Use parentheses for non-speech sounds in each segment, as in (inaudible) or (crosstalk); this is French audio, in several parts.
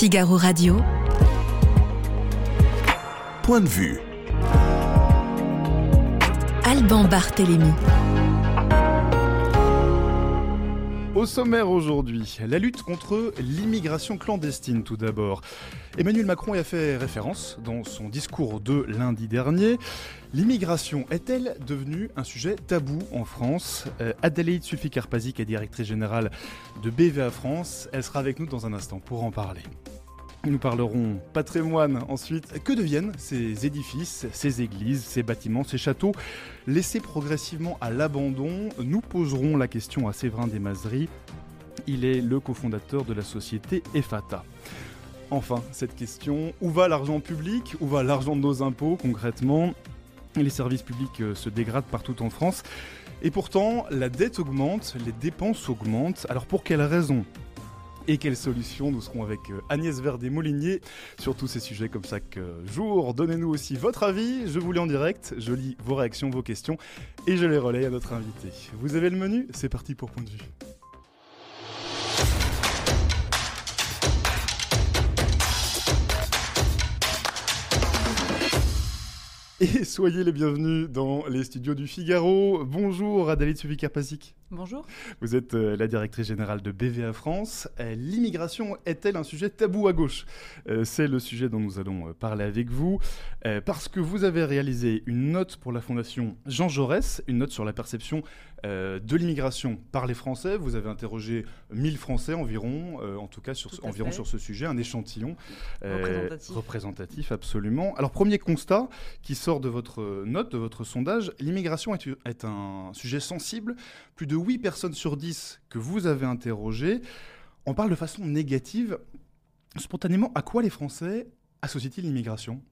Figaro Radio. Point de vue. Alban Barthélémy. Au sommaire aujourd'hui, la lutte contre l'immigration clandestine tout d'abord. Emmanuel Macron y a fait référence dans son discours de lundi dernier. L'immigration est-elle devenue un sujet tabou en France? Euh, Adélaïde Sulfi-Karpazik est directrice générale de BVA France. Elle sera avec nous dans un instant pour en parler. Nous parlerons patrimoine ensuite. Que deviennent ces édifices, ces églises, ces bâtiments, ces châteaux laissés progressivement à l'abandon? Nous poserons la question à Séverin Desmazeries. Il est le cofondateur de la société EFATA. Enfin, cette question, où va l'argent public? Où va l'argent de nos impôts concrètement? Les services publics euh, se dégradent partout en France. Et pourtant, la dette augmente, les dépenses augmentent. Alors pour quelles raisons? Et quelles solutions Nous serons avec euh, Agnès Verdet-Molinier sur tous ces sujets comme chaque jour. Donnez-nous aussi votre avis, je vous lis en direct, je lis vos réactions, vos questions et je les relaye à notre invité. Vous avez le menu C'est parti pour Point de vue. Et soyez les bienvenus dans les studios du Figaro. Bonjour Adélie Suvikarpasic. Bonjour. Vous êtes euh, la directrice générale de BVA France. Euh, l'immigration est-elle un sujet tabou à gauche? Euh, C'est le sujet dont nous allons parler avec vous. parce que vous avez réalisé une note pour la Fondation Jean Jaurès, une note sur la perception de l'immigration par les Français. Vous avez interrogé 1000 Français environ, en tout cas sur, environ sur ce sujet, un échantillon représentatif. représentatif. absolument. Alors premier constat qui sort de votre note, de votre sondage, l'immigration est, est un sujet sensible. Plus de 8 personnes sur 10 que vous avez interrogées, on parle de façon négative. Spontanément, à quoi les Français associent-ils l'immigration?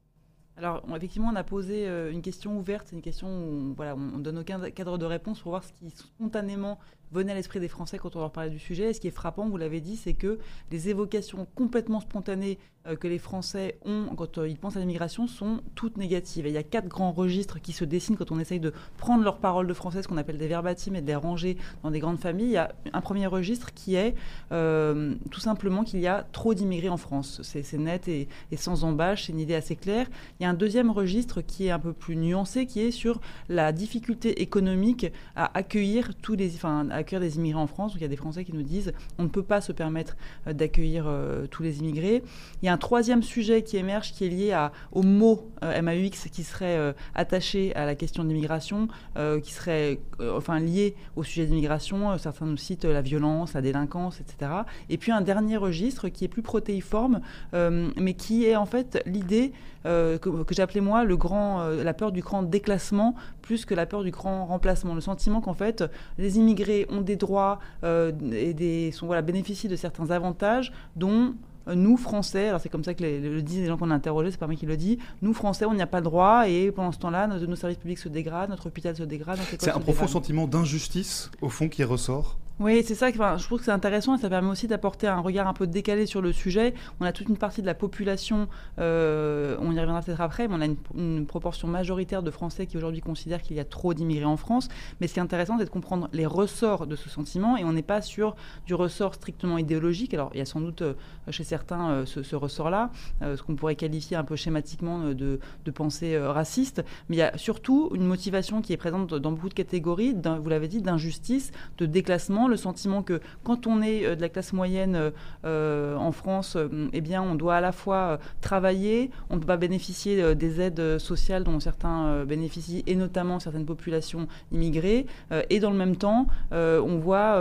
Alors, effectivement, on a posé euh, une question ouverte, une question où voilà, on donne aucun cadre de réponse pour voir ce qui spontanément venait à l'esprit des Français quand on leur parlait du sujet. Et ce qui est frappant, vous l'avez dit, c'est que les évocations complètement spontanées euh, que les Français ont quand euh, ils pensent à l'immigration sont toutes négatives. Et il y a quatre grands registres qui se dessinent quand on essaye de prendre leurs paroles de français, ce qu'on appelle des verbatims, et de les ranger dans des grandes familles. Il y a un premier registre qui est euh, tout simplement qu'il y a trop d'immigrés en France. C'est net et, sans embâche, c'est une idée assez claire. Il y a un deuxième registre qui est un peu plus nuancé, qui est sur la difficulté économique à accueillir tous les, accueillir des immigrés en France. Donc il y a des Français qui nous disent on ne peut pas se permettre d'accueillir tous les immigrés. Il y a un troisième sujet qui émerge qui est lié à, au mot euh, MAUX qui serait euh, attaché à la question de l'immigration, euh, qui serait enfin lié au sujet de l'immigration. certains nous citent la violence, la délinquance, etc. Et puis un dernier registre qui est plus protéiforme, mais qui est en fait l'idée que, que j'appelais moi le grand, la peur du grand déclassement plus que la peur du grand remplacement. Le sentiment qu'en fait les immigrés ont des droits et des, sont, voilà, bénéficient de certains avantages dont nous, Français, alors c'est comme ça que le disent les gens qu'on a interrogés, c'est pas moi qui le dis, nous, Français, on n'y a pas le droit et pendant ce temps-là, nos, nos, services publics se dégradent, notre hôpital se dégrade. C'est un profond sentiment d'injustice, au fond, qui ressort? Oui, c'est ça. Enfin, je trouve que c'est intéressant et ça permet aussi d'apporter un regard un peu décalé sur le sujet. On a toute une partie de la population, euh, on y reviendra peut-être après, mais on a une, proportion majoritaire de Français qui aujourd'hui considèrent qu'il y a trop d'immigrés en France. Mais ce qui est intéressant, c'est de comprendre les ressorts de ce sentiment et on n'est pas sur du ressort strictement idéologique. Alors, il y a sans doute euh, chez certains euh, ce, ressort-là, ce qu'on pourrait qualifier un peu schématiquement de, de pensée raciste. Mais il y a surtout une motivation qui est présente dans beaucoup de catégories, vous l'avez dit, d'injustice, de déclassement le sentiment que quand on est euh, de la classe moyenne euh, euh, en France, eh bien, on doit à la fois travailler, on ne peut pas bénéficier des aides sociales dont certains bénéficient, et notamment certaines populations immigrées, et dans le même temps, on voit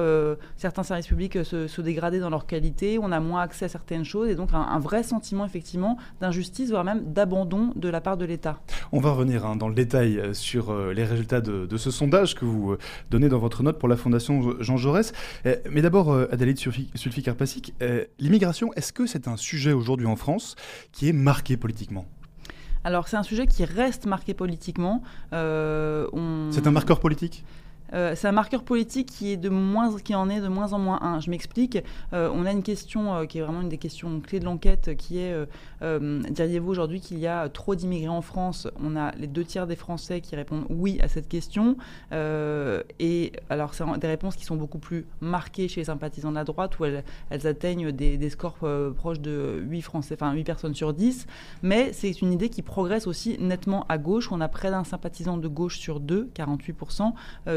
certains services publics se, dégrader dans leur qualité, on a moins accès à certaines choses, et donc un, vrai sentiment effectivement d'injustice, voire même d'abandon de la part de l'État. On va revenir hein, dans le détail sur les résultats de, de, ce sondage que vous donnez dans votre note pour la Fondation Jean Jaurès. Euh, mais d'abord, euh, Adélaïde Sulfi-Karpasic, euh, l'immigration, est-ce que c'est un sujet aujourd'hui en France qui est marqué politiquement? Alors c'est un sujet qui reste marqué politiquement. C'est un marqueur politique? Euh, c'est un marqueur politique qui, est de moins, qui en est de moins en moins un. Je m'explique. Euh, on a une question euh, qui est vraiment une des questions clés de l'enquête, qui est diriez-vous aujourd'hui qu'il y a trop d'immigrés en France? On a les deux tiers des Français qui répondent oui à cette question. et alors, c'est des réponses qui sont beaucoup plus marquées chez les sympathisants de la droite, où elles, atteignent des, scores proches de 8, Français, enfin, 8 personnes sur 10. Mais c'est une idée qui progresse aussi nettement à gauche. On a près d'un sympathisant de gauche sur deux, 48%,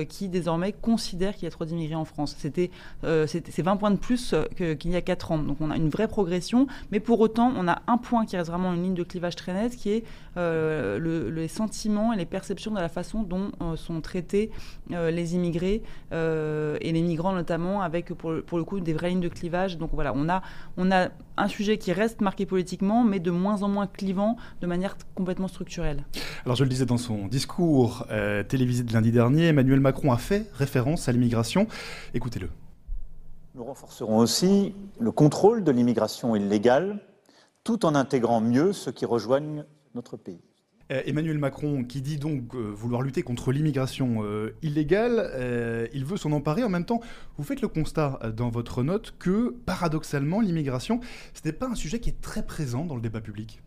qui qui désormais considère qu'il y a trop d'immigrés en France. C'était euh, c'est 20 points de plus qu'il y a 4 ans. Donc on a une vraie progression, mais pour autant on a un point qui reste vraiment une ligne de clivage très nette, qui est euh, le, les sentiments et les perceptions de la façon dont euh, sont traités les immigrés et les migrants notamment, avec pour, pour, le coup des vraies lignes de clivage. Donc voilà, on a, on a un sujet qui reste marqué politiquement, mais de moins en moins clivant de manière complètement structurelle. Alors je le disais dans son discours télévisé de lundi dernier, Emmanuel Macron a fait référence à l'immigration. Écoutez-le. Nous renforcerons aussi le contrôle de l'immigration illégale, tout en intégrant mieux ceux qui rejoignent notre pays. Euh, Emmanuel Macron, qui dit donc euh, vouloir lutter contre l'immigration euh, illégale, il veut s'en emparer. En même temps, vous faites le constat dans votre note que, paradoxalement, l'immigration, ce n'est pas un sujet qui est très présent dans le débat public.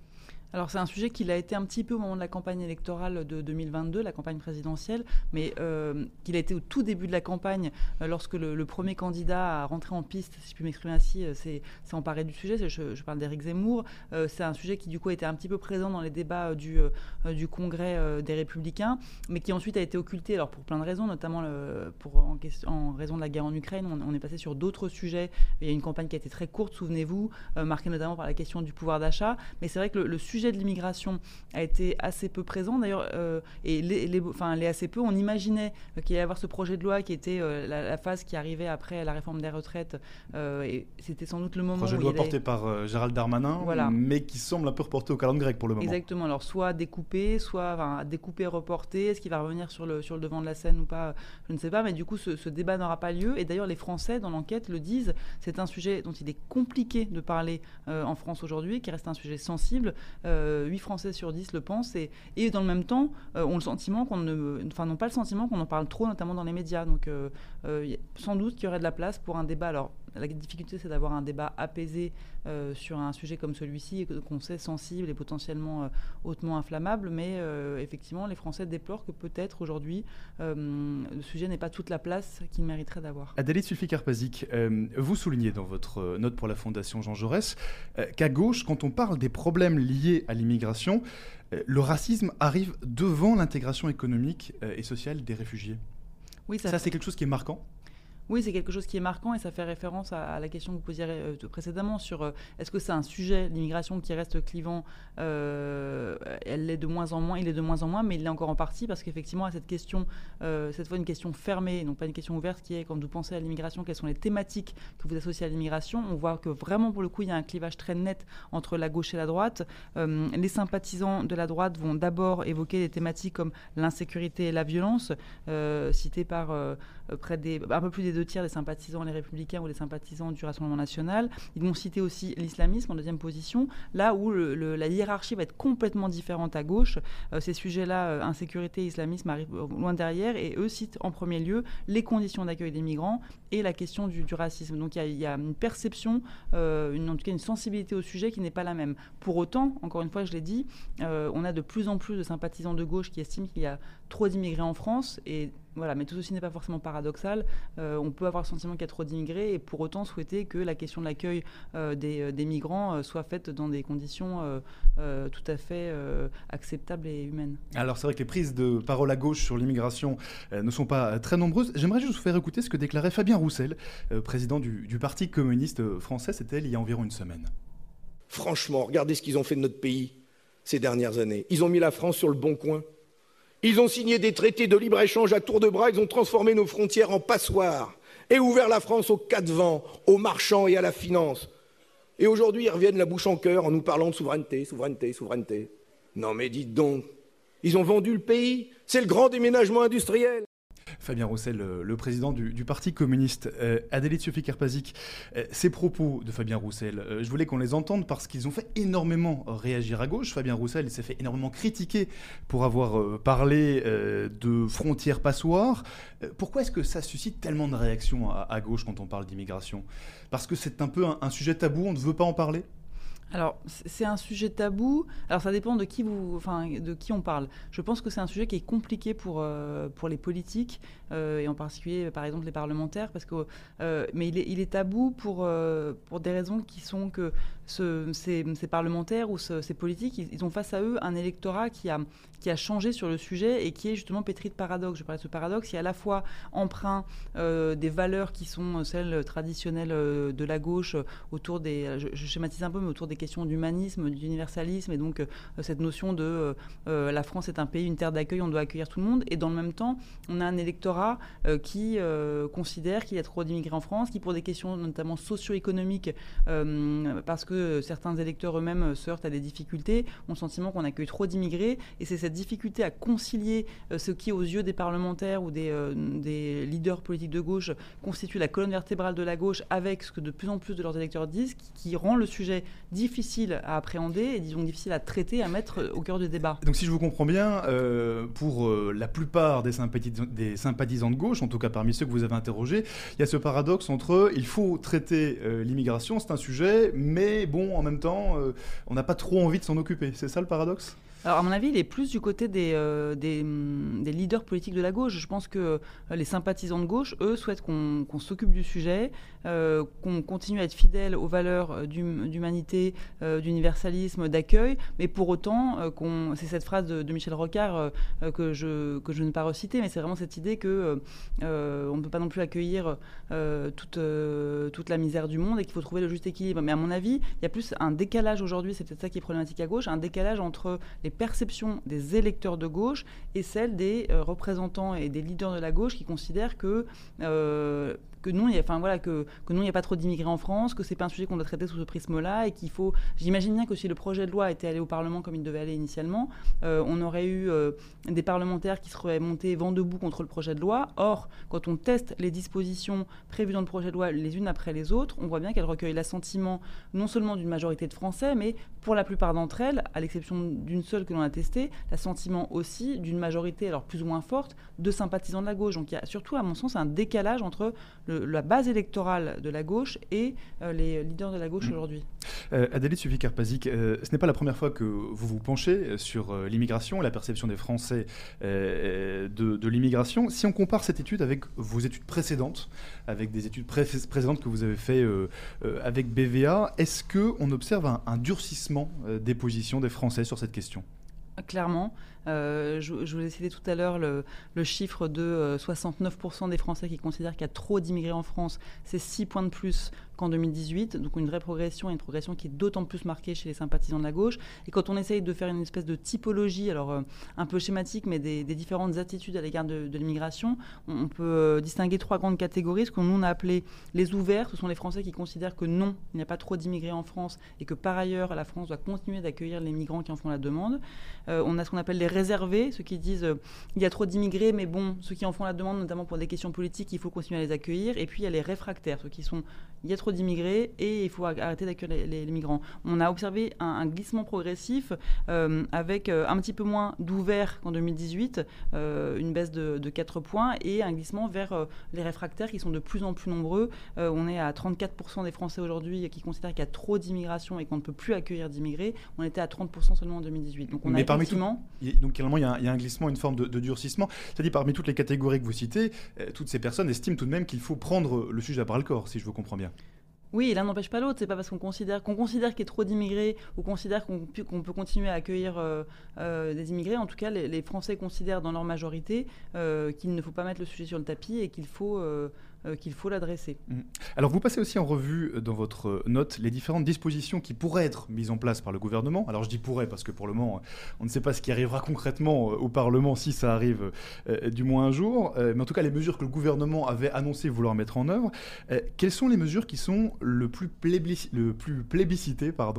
Alors c'est un sujet qui a été un petit peu au moment de la campagne électorale de 2022, la campagne présidentielle, mais euh, qu'il a été au tout début de la campagne, euh, lorsque le, premier candidat à rentrer en piste, si je puis m'exprimer ainsi, euh, s'est emparé du sujet. Je, parle d'Éric Zemmour. c'est un sujet qui du coup a été un petit peu présent dans les débats du, du Congrès des Républicains, mais qui ensuite a été occulté, alors pour plein de raisons, notamment en, raison de la guerre en Ukraine. On est passé sur d'autres sujets. Il y a une campagne qui a été très courte, souvenez-vous, marquée notamment par la question du pouvoir d'achat. Mais c'est vrai que le sujet de l'immigration a été assez peu présent d'ailleurs, euh, et les, les, enfin, les assez peu, on imaginait qu'il y allait avoir ce projet de loi qui était euh, la, phase qui arrivait après la réforme des retraites, euh, et c'était sans doute le moment. Projet de loi porté par Gérald Darmanin, voilà. mais qui semble un peu reporté au calendrier grec pour le moment. Exactement, alors soit découpé, soit enfin, découpé, reporté, est-ce qu'il va revenir sur le, sur le devant de la scène ou pas, je ne sais pas, mais du coup ce, ce débat n'aura pas lieu, et d'ailleurs les Français dans l'enquête le disent, c'est un sujet dont il est compliqué de parler en France aujourd'hui, qui reste un sujet sensible. 8 Français sur 10 le pensent et, et dans le même temps euh, ont le sentiment qu'on ne, enfin n'ont pas le sentiment qu'on en parle trop, notamment dans les médias. Donc euh, sans doute qu'il y aurait de la place pour un débat. Alors la difficulté, c'est d'avoir un débat apaisé euh, sur un sujet comme celui-ci, qu'on sait sensible et potentiellement euh, hautement inflammable. Mais effectivement, les Français déplorent que peut-être aujourd'hui, le sujet n'est pas toute la place qu'il mériterait d'avoir. Adélie Sulfi-Karpazik, vous soulignez dans votre note pour la Fondation Jean Jaurès qu'à gauche, quand on parle des problèmes liés à l'immigration, le racisme arrive devant l'intégration économique et sociale des réfugiés. Oui, ça, ça c'est quelque chose qui est marquant oui, c'est quelque chose qui est marquant et ça fait référence à, la question que vous posiez euh, précédemment sur euh, est-ce que c'est un sujet, l'immigration, qui reste clivant euh, Elle l'est de moins en moins, il est de moins en moins, mais il l'est encore en partie parce qu'effectivement, à cette question, cette fois une question fermée, donc pas une question ouverte, qui est quand vous pensez à l'immigration, quelles sont les thématiques que vous associez à l'immigration On voit que vraiment, pour le coup, il y a un clivage très net entre la gauche et la droite. les sympathisants de la droite vont d'abord évoquer des thématiques comme l'insécurité et la violence, citées par près des, un peu plus des deux tiers des sympathisants les républicains ou les sympathisants du Rassemblement national. Ils vont citer aussi l'islamisme en deuxième position, là où la hiérarchie va être complètement différente à gauche. Euh, ces sujets-là, euh, insécurité, islamisme, arrivent loin derrière et eux citent en premier lieu les conditions d'accueil des migrants et la question du, racisme. Donc il y, a une perception, euh, en tout cas une sensibilité au sujet qui n'est pas la même. Pour autant, encore une fois, je l'ai dit, on a de plus en plus de sympathisants de gauche qui estiment qu'il y a trop d'immigrés en France et voilà, mais tout ceci n'est pas forcément paradoxal. Euh, on peut avoir le sentiment qu'il y a trop d'immigrés et pour autant souhaiter que la question de l'accueil euh, euh, des, migrants soit faite dans des conditions tout à fait acceptables et humaines. Alors c'est vrai que les prises de parole à gauche sur l'immigration ne sont pas très nombreuses. J'aimerais juste vous faire écouter ce que déclarait Fabien Roussel, président du, du Parti communiste français. C'était il y a environ une semaine. Franchement, regardez ce qu'ils ont fait de notre pays ces dernières années. Ils ont mis la France sur le bon coin. Ils ont signé des traités de libre-échange à tour de bras, ils ont transformé nos frontières en passoires et ouvert la France aux quatre vents, aux marchands et à la finance. Et aujourd'hui, ils reviennent la bouche en cœur en nous parlant de souveraineté, souveraineté, souveraineté. Non mais dites donc, ils ont vendu le pays, c'est le grand déménagement industriel. Fabien Roussel, le, président du, Parti communiste. Euh, Adélie Sophie-Karpazik, euh, ces propos de Fabien Roussel, euh, je voulais qu'on les entende parce qu'ils ont fait énormément réagir à gauche. Fabien Roussel s'est fait énormément critiquer pour avoir parlé de frontières passoires. pourquoi est-ce que ça suscite tellement de réactions à, gauche quand on parle d'immigration? Parce que c'est un peu un sujet tabou, on ne veut pas en parler? Alors, c'est un sujet tabou. Alors, ça dépend de qui, vous, enfin, de qui on parle. Je pense que c'est un sujet qui est compliqué pour, euh, les politiques, euh, et en particulier, par exemple, les parlementaires, parce que, euh, mais il est, il est, tabou pour des raisons qui sont que ce, ces, parlementaires ou ces politiques, ils, ont face à eux un électorat qui a, qui a changé sur le sujet et qui est justement pétri de paradoxes. Je parlais de ce paradoxe, il à la fois emprunt des valeurs qui sont celles traditionnelles de la gauche autour des, je, schématise un peu, mais autour des question d'humanisme, d'universalisme, et donc euh, cette notion de euh, euh, la France est un pays, une terre d'accueil, on doit accueillir tout le monde. Et dans le même temps, on a un électorat qui considère qu'il y a trop d'immigrés en France, qui pour des questions notamment socio-économiques, parce que certains électeurs eux-mêmes se heurtent à des difficultés, ont le sentiment qu'on accueille trop d'immigrés. Et c'est cette difficulté à concilier ce qui, aux yeux des parlementaires ou des, des leaders politiques de gauche, constitue la colonne vertébrale de la gauche avec ce que de plus en plus de leurs électeurs disent, qui, rend le sujet difficile à appréhender et disons difficile à traiter, à mettre au cœur du débat. Donc si je vous comprends bien, euh, pour euh, la plupart des, sympathisants, de gauche, en tout cas parmi ceux que vous avez interrogés, il y a ce paradoxe entre il faut traiter euh, l'immigration, c'est un sujet, mais bon, en même temps, on n'a pas trop envie de s'en occuper. C'est ça le paradoxe? Alors, à mon avis, il est plus du côté des, euh, hum, des, leaders politiques de la gauche. Je pense que euh, les sympathisants de gauche, eux, souhaitent qu'on s'occupe du sujet, euh, qu'on continue à être fidèle aux valeurs d'humanité, d'universalisme, d'accueil, mais pour autant, qu'on c'est cette phrase de, Michel Rocard que, je, que je ne vais pas reciter, mais c'est vraiment cette idée que on ne peut pas non plus accueillir toute, toute la misère du monde et qu'il faut trouver le juste équilibre. Mais à mon avis, il y a plus un décalage aujourd'hui, c'est peut-être ça qui est problématique à gauche, un décalage entre les perception des électeurs de gauche et celle des euh, représentants et des leaders de la gauche qui considèrent que euh, que non, il enfin voilà, que, que il n'y a pas trop d'immigrés en France, que c'est pas un sujet qu'on doit traiter sous ce prisme-là, et qu'il faut. J'imagine bien que si le projet de loi était allé au Parlement comme il devait aller initialement, euh, on aurait eu euh, des parlementaires qui seraient montés vent debout contre le projet de loi. Or, quand on teste les dispositions prévues dans le projet de loi les unes après les autres, on voit bien qu'elles recueillent l'assentiment non seulement d'une majorité de Français, mais pour la plupart d'entre elles, à l'exception d'une seule que l'on a testée, l'assentiment aussi d'une majorité, alors plus ou moins forte, de sympathisants de la gauche. Donc il y a surtout, à mon sens, un décalage entre le la base électorale de la gauche et euh, les leaders de la gauche mm. aujourd'hui. Euh, Adélie Sufi-Karpazik, euh, ce n'est pas la première fois que vous vous penchez sur l'immigration et la perception des Français de, l'immigration. Si on compare cette étude avec vos études précédentes, avec des études précédentes que vous avez fait avec BVA, est-ce qu'on observe un durcissement des positions des Français sur cette question? Clairement. Euh, je, vous ai cité tout à l'heure le, chiffre de 69% euh, des Français qui considèrent qu'il y a trop d'immigrés en France. C'est 6 points de plus qu'en 2018. Donc une vraie progression et une progression qui est d'autant plus marquée chez les sympathisants de la gauche. Et quand on essaye de faire une espèce de typologie, alors euh, un peu schématique, mais des, différentes attitudes à l'égard de, l'immigration, on, peut distinguer trois grandes catégories. Ce qu'on a appelé les ouverts, ce sont les Français qui considèrent que non, il n'y a pas trop d'immigrés en France et que par ailleurs la France doit continuer d'accueillir les migrants qui en font la demande. on a ce qu'on appelle les réservés, ceux qui disent euh, il y a trop d'immigrés, mais bon, ceux qui en font la demande, notamment pour des questions politiques, il faut continuer à les accueillir. Et puis il y a les réfractaires, ceux qui sont il y a trop d'immigrés et il faut arrêter d'accueillir les, migrants. On a observé un, glissement progressif euh, avec euh, un petit peu moins d'ouverts qu'en 2018, une baisse de, de, 4 points et un glissement vers les réfractaires qui sont de plus en plus nombreux. on est à 34% des Français aujourd'hui qui considèrent qu'il y a trop d'immigration et qu'on ne peut plus accueillir d'immigrés. On était à 30% seulement en 2018. Donc on Mais a parmi donc il y, a, un glissement, une forme de, durcissement. C'est-à-dire parmi toutes les catégories que vous citez, euh, toutes ces personnes estiment tout de même qu'il faut prendre le sujet à bras le corps, si je vous comprends bien. Oui, l'un n'empêche pas l'autre. C'est pas parce qu'on considère qu'on considère qu'il y a trop d'immigrés ou considère qu'on peut continuer à accueillir euh, euh, des immigrés. En tout cas, les, Français considèrent dans leur majorité qu'il ne faut pas mettre le sujet sur le tapis et qu'il faut euh, qu'il faut l'adresser. Mmh. Alors vous passez aussi en revue euh, dans votre euh, note les différentes dispositions qui pourraient être mises en place par le gouvernement. Alors je dis pourrait parce que pour le moment on ne sait pas ce qui arrivera concrètement au Parlement si ça arrive du moins un jour. mais en tout cas les mesures que le gouvernement avait annoncé vouloir mettre en œuvre. quelles sont les mesures qui sont le plus, plébiscitées par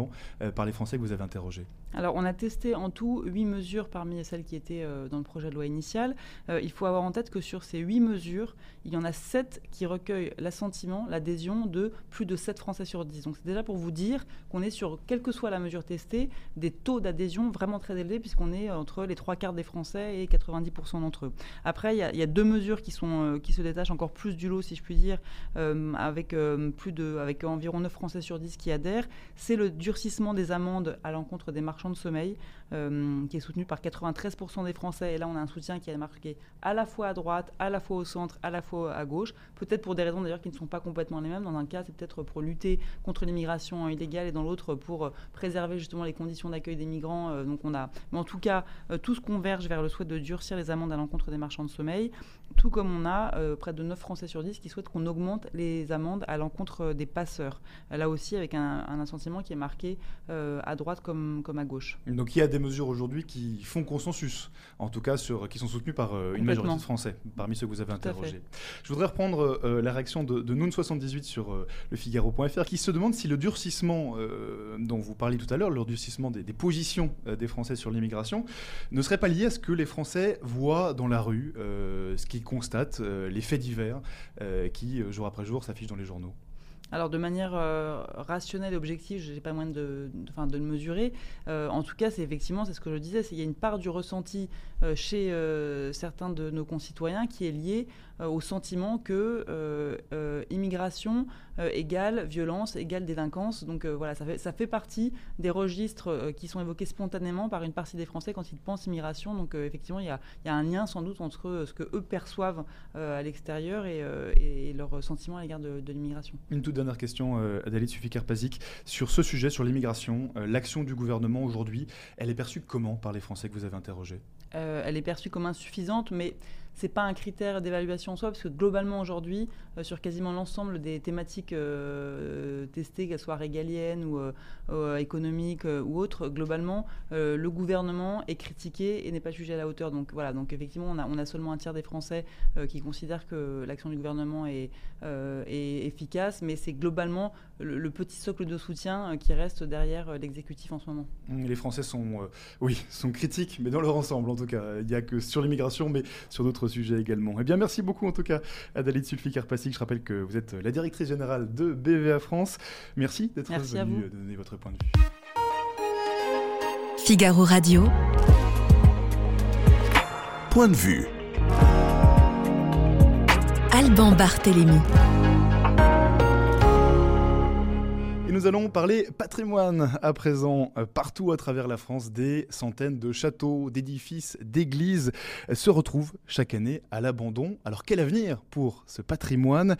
les Français que vous avez interrogés? Alors, on a testé en tout huit mesures parmi celles qui étaient euh, dans le projet de loi initial. Euh, il faut avoir en tête que sur ces huit mesures, il y en a sept qui recueillent l'assentiment, l'adhésion de plus de 7 Français sur 10. Donc, c'est déjà pour vous dire qu'on est sur, quelle que soit la mesure testée, des taux d'adhésion vraiment très élevés, puisqu'on est entre les trois quarts des Français et 90% d'entre eux. Après, il y, a, deux mesures euh, qui se détachent encore plus du lot, si je puis dire, avec, plus de, avec environ 9 Français sur 10 qui adhèrent. C'est le durcissement des amendes à l'encontre des marchands de sommeil, euh, qui est soutenu par 93% des Français. Et là, on a un soutien qui est marqué à la fois à droite, à la fois au centre, à la fois à gauche. Peut-être pour des raisons d'ailleurs qui ne sont pas complètement les mêmes. Dans un cas, c'est peut-être pour lutter contre l'immigration illégale et dans l'autre, pour préserver justement les conditions d'accueil des migrants. Euh, donc on a, mais en tout cas, euh, tout se converge vers le souhait de durcir les amendes à l'encontre des marchands de sommeil, tout comme on a près de 9 Français sur 10 qui souhaitent qu'on augmente les amendes à l'encontre des passeurs. Là aussi, avec un, un qui est marqué à droite comme, comme à gauche. Donc il y a des mesures aujourd'hui qui font consensus, en tout cas sur, qui sont soutenues par euh, une majorité de Français, parmi ceux que vous avez interrogés. Je voudrais reprendre euh, la réaction de, de Noun78 sur euh, le Figaro.fr, qui se demande si le durcissement dont vous parliez tout à l'heure, le durcissement des, des positions des Français sur l'immigration, ne serait pas lié à ce que les Français voient dans la rue, ce qu'ils constatent, les faits divers qui, jour après jour, s'affichent dans les journaux. Alors de manière euh, rationnelle et objective, je n'ai pas moyen de, de, de, le mesurer. Euh, en tout cas, c'est effectivement, c'est ce que je disais, il y a une part du ressenti chez certains de nos concitoyens qui est liée au sentiment que immigration égale violence, égale délinquance. Donc voilà, ça fait, ça fait partie des registres qui sont évoqués spontanément par une partie des Français quand ils pensent immigration. Donc effectivement, il y, a, y, a, un lien sans doute entre ce que eux perçoivent à l'extérieur et, et, leur sentiment à l'égard de, l'immigration. Une toute dernière question, euh, Adalit Sufikar-Pazik. Sur ce sujet, sur l'immigration, euh, l'action du gouvernement aujourd'hui, elle est perçue comment par les Français que vous avez interrogés? euh, Elle est perçue comme insuffisante, mais c'est pas un critère d'évaluation en soi, parce que globalement aujourd'hui, euh, sur quasiment l'ensemble des thématiques euh, testées, qu'elles soient régaliennes ou euh, économiques ou autres, globalement, le gouvernement est critiqué et n'est pas jugé à la hauteur. Donc voilà, donc effectivement, on a, seulement un tiers des Français qui considèrent que l'action du gouvernement est, efficace, mais c'est globalement le, petit socle de soutien qui reste derrière l'exécutif en ce moment. Les Français sont, oui, sont critiques, mais dans leur ensemble en tout cas. Il n'y a que sur l'immigration, mais sur d'autres sujet également. Eh bien, merci beaucoup en tout cas à Dalit. Je rappelle que vous êtes la directrice générale de BVA France. Merci d'être venue donner votre point de vue. Figaro Radio. Point de vue. Alban Barthélémy. Nous allons parler patrimoine à présent. Euh, partout à travers la France, des centaines de châteaux, d'édifices, d'églises se retrouvent chaque année à l'abandon. Alors quel avenir pour ce patrimoine?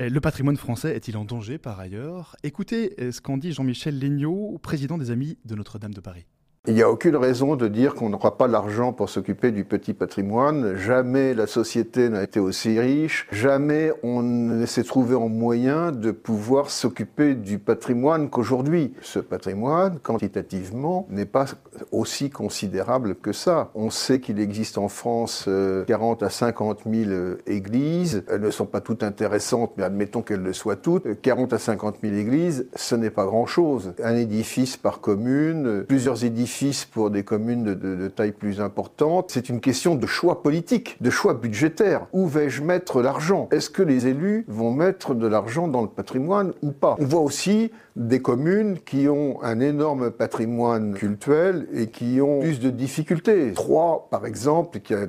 Euh, Le patrimoine français est-il en danger par ailleurs? Écoutez euh, ce qu'en dit Jean-Michel Legnaud, président des Amis de Notre-Dame de Paris. Il n'y a aucune raison de dire qu'on n'aura pas l'argent pour s'occuper du petit patrimoine. Jamais la société n'a été aussi riche. Jamais on ne s'est trouvé en moyen de pouvoir s'occuper du patrimoine qu'aujourd'hui. Ce patrimoine, quantitativement, n'est pas aussi considérable que ça. On sait qu'il existe en France 40 euh, à 50 000 églises. Elles ne sont pas toutes intéressantes, mais admettons qu'elles le soient toutes. 40 à 50 000 églises, ce n'est pas grand-chose. Un édifice par commune, plusieurs édifices pour des communes de, taille plus importante. C'est une question de choix politique, de choix budgétaire. Où vais-je mettre l'argent? Est-ce que les élus vont mettre de l'argent dans le patrimoine ou pas? On voit aussi des communes qui ont un énorme patrimoine cultuel et qui ont plus de difficultés. Troyes, par exemple, qui a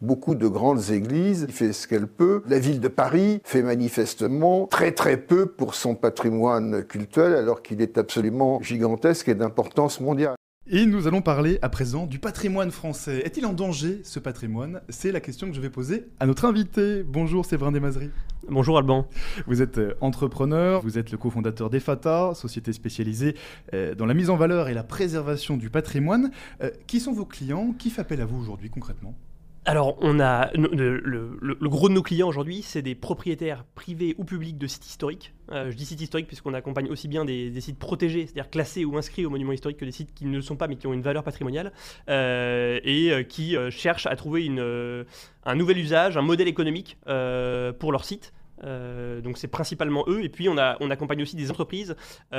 beaucoup de grandes églises, fait ce qu'elle peut. La ville de Paris fait manifestement très très peu pour son patrimoine cultuel alors qu'il est absolument gigantesque et d'importance mondiale. Et nous allons parler à présent du patrimoine français. Est-il en danger ce patrimoine? C'est la question que je vais poser à notre invité. Bonjour Séverin Desmazeries. Bonjour Alban. Vous êtes euh, entrepreneur, vous êtes le cofondateur d'EFATA, société spécialisée euh, dans la mise en valeur et la préservation du patrimoine. Euh, qui sont vos clients? Qui fait appel à vous aujourd'hui concrètement? Alors, on a le, gros de nos clients aujourd'hui, c'est des propriétaires privés ou publics de sites historiques. Euh, je dis sites historiques puisqu'on accompagne aussi bien des, sites protégés, c'est-à-dire classés ou inscrits au monument historique, que des sites qui ne le sont pas mais qui ont une valeur patrimoniale euh, et euh, qui cherchent à trouver un nouvel usage, un modèle économique pour leur site donc c'est principalement eux. Et puis on, accompagne aussi des entreprises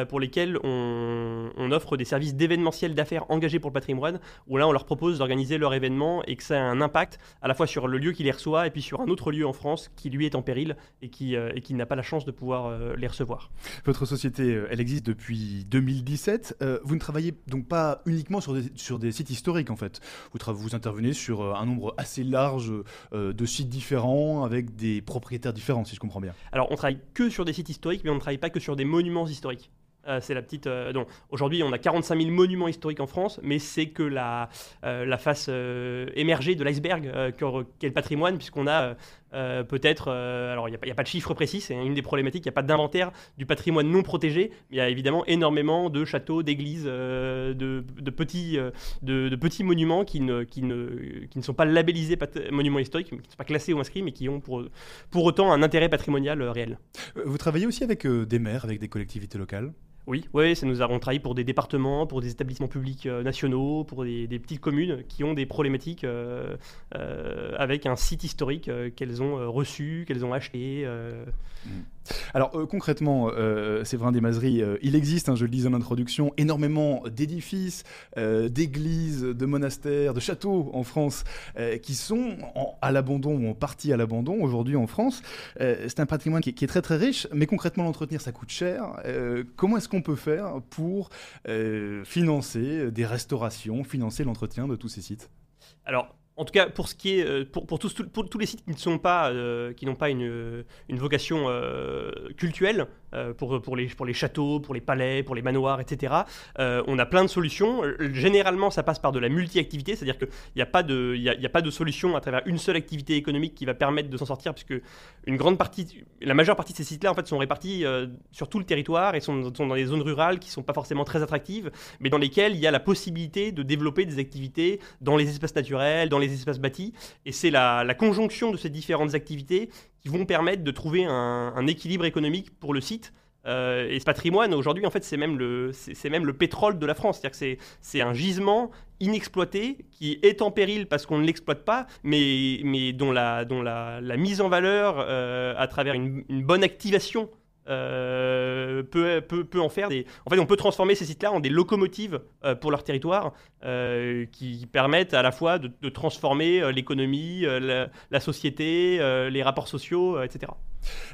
pour lesquelles on, offre des services d'événementiel d'affaires engagés pour le patrimoine, où là on leur propose d'organiser leur événement et que ça a un impact à la fois sur le lieu qui les reçoit et puis sur un autre lieu en France qui lui est en péril et qui, qui n'a pas la chance de pouvoir les recevoir. Votre société, elle existe depuis 2017. vous ne travaillez donc pas uniquement sur des, sur des sites historiques en fait. Vous, vous intervenez sur un nombre assez large de sites différents avec des propriétaires différents, si je comprends Alors, on travaille que sur des sites historiques, mais on ne travaille pas que sur des monuments historiques. Euh, c'est la petite. Euh, aujourd'hui, on a 45 000 monuments historiques en France, mais c'est que la, euh, la face émergée de l'iceberg qu'est le patrimoine, puisqu'on a peut-être. alors, il n'y a, pas de chiffre précis, c'est une des problématiques. Il n'y a pas d'inventaire du patrimoine non protégé. Il y a évidemment énormément de châteaux, d'églises, de, petits, de, petits monuments qui ne, qui, ne, qui ne sont pas labellisés monuments historiques, qui ne sont pas classés ou inscrits, mais qui ont pour, pour autant un intérêt patrimonial réel. Vous travaillez aussi avec des maires, avec des collectivités locales? Oui, ouais, ça nous avons travaillé pour des départements, pour des établissements publics euh, nationaux, pour des, petites communes qui ont des problématiques euh, euh, avec un site historique qu'elles ont reçu, qu'elles ont acheté. Mmh. Alors concrètement, Séverin Desmazeries, il existe, hein, je le disais en introduction, énormément d'édifices, d'églises, de monastères, de châteaux en France qui sont à l'abandon ou en partie à l'abandon aujourd'hui en France. c'est un patrimoine qui, qui, est très très riche, mais concrètement l'entretenir ça coûte cher. comment est-ce qu'on peut faire pour euh, financer des restaurations, financer l'entretien de tous ces sites? Alors, en tout cas, pour ce qui est euh, pour, pour, tous, pour tous les sites qui ne sont pas euh, qui n'ont pas une, une vocation euh, pour, pour, les, pour les châteaux, pour les palais, pour les manoirs, etc. Euh, on a plein de solutions. Généralement, ça passe par de la multi-activité, c'est-à-dire qu'il n'y a, pas de, il a, pas de solution à travers une seule activité économique qui va permettre de s'en sortir, puisque une grande partie, la majeure partie de ces sites-là, en fait, sont répartis euh, sur tout le territoire et sont, sont, dans des zones rurales qui sont pas forcément très attractives, mais dans lesquelles il y a la possibilité de développer des activités dans les espaces naturels, dans les espaces bâtis. Et c'est la, conjonction de ces différentes activités qui vont permettre de trouver un, équilibre économique pour le site. Euh, et ce patrimoine, aujourd'hui, en fait, c'est même, le, c'est, même le pétrole de la France. C'est-à-dire que c'est, un gisement inexploité qui est en péril parce qu'on ne l'exploite pas, mais, mais dont, la, dont la, mise en valeur euh, à travers une bonne activation euh, peut, peut, en faire des. En fait, on peut transformer ces sites-là en des locomotives euh, pour leur territoire euh, qui permettent à la fois de, transformer l'économie, la, société, les rapports sociaux, etc.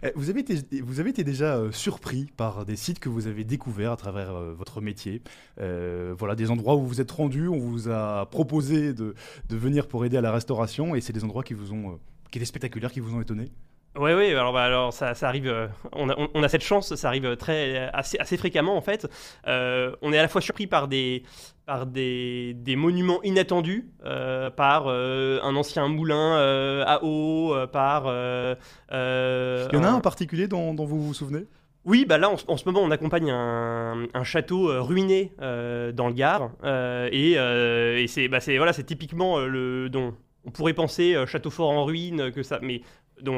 Eh, vous avez, été, vous avez été déjà surpris par des sites que vous avez découverts à travers votre métier. voilà, des endroits où vous êtes rendu, on vous a proposé de, de venir pour aider à la restauration, et c'est des endroits qui vous ont, qui étaient spectaculaires, qui vous ont étonné. Oui, oui, alors, bah, alors ça, ça arrive, euh, on, a, on, a, cette chance, ça arrive très, assez, assez fréquemment en fait. Euh, on est à la fois surpris par des, par des, des monuments inattendus, euh, par un ancien moulin à eau, par... Il y en a un en particulier dont, dont vous vous souvenez? Oui, bah là en, ce moment on accompagne un, un château ruiné dans le Gard et, et c'est bah, voilà c'est typiquement le dont on pourrait penser château fort en ruine que ça mais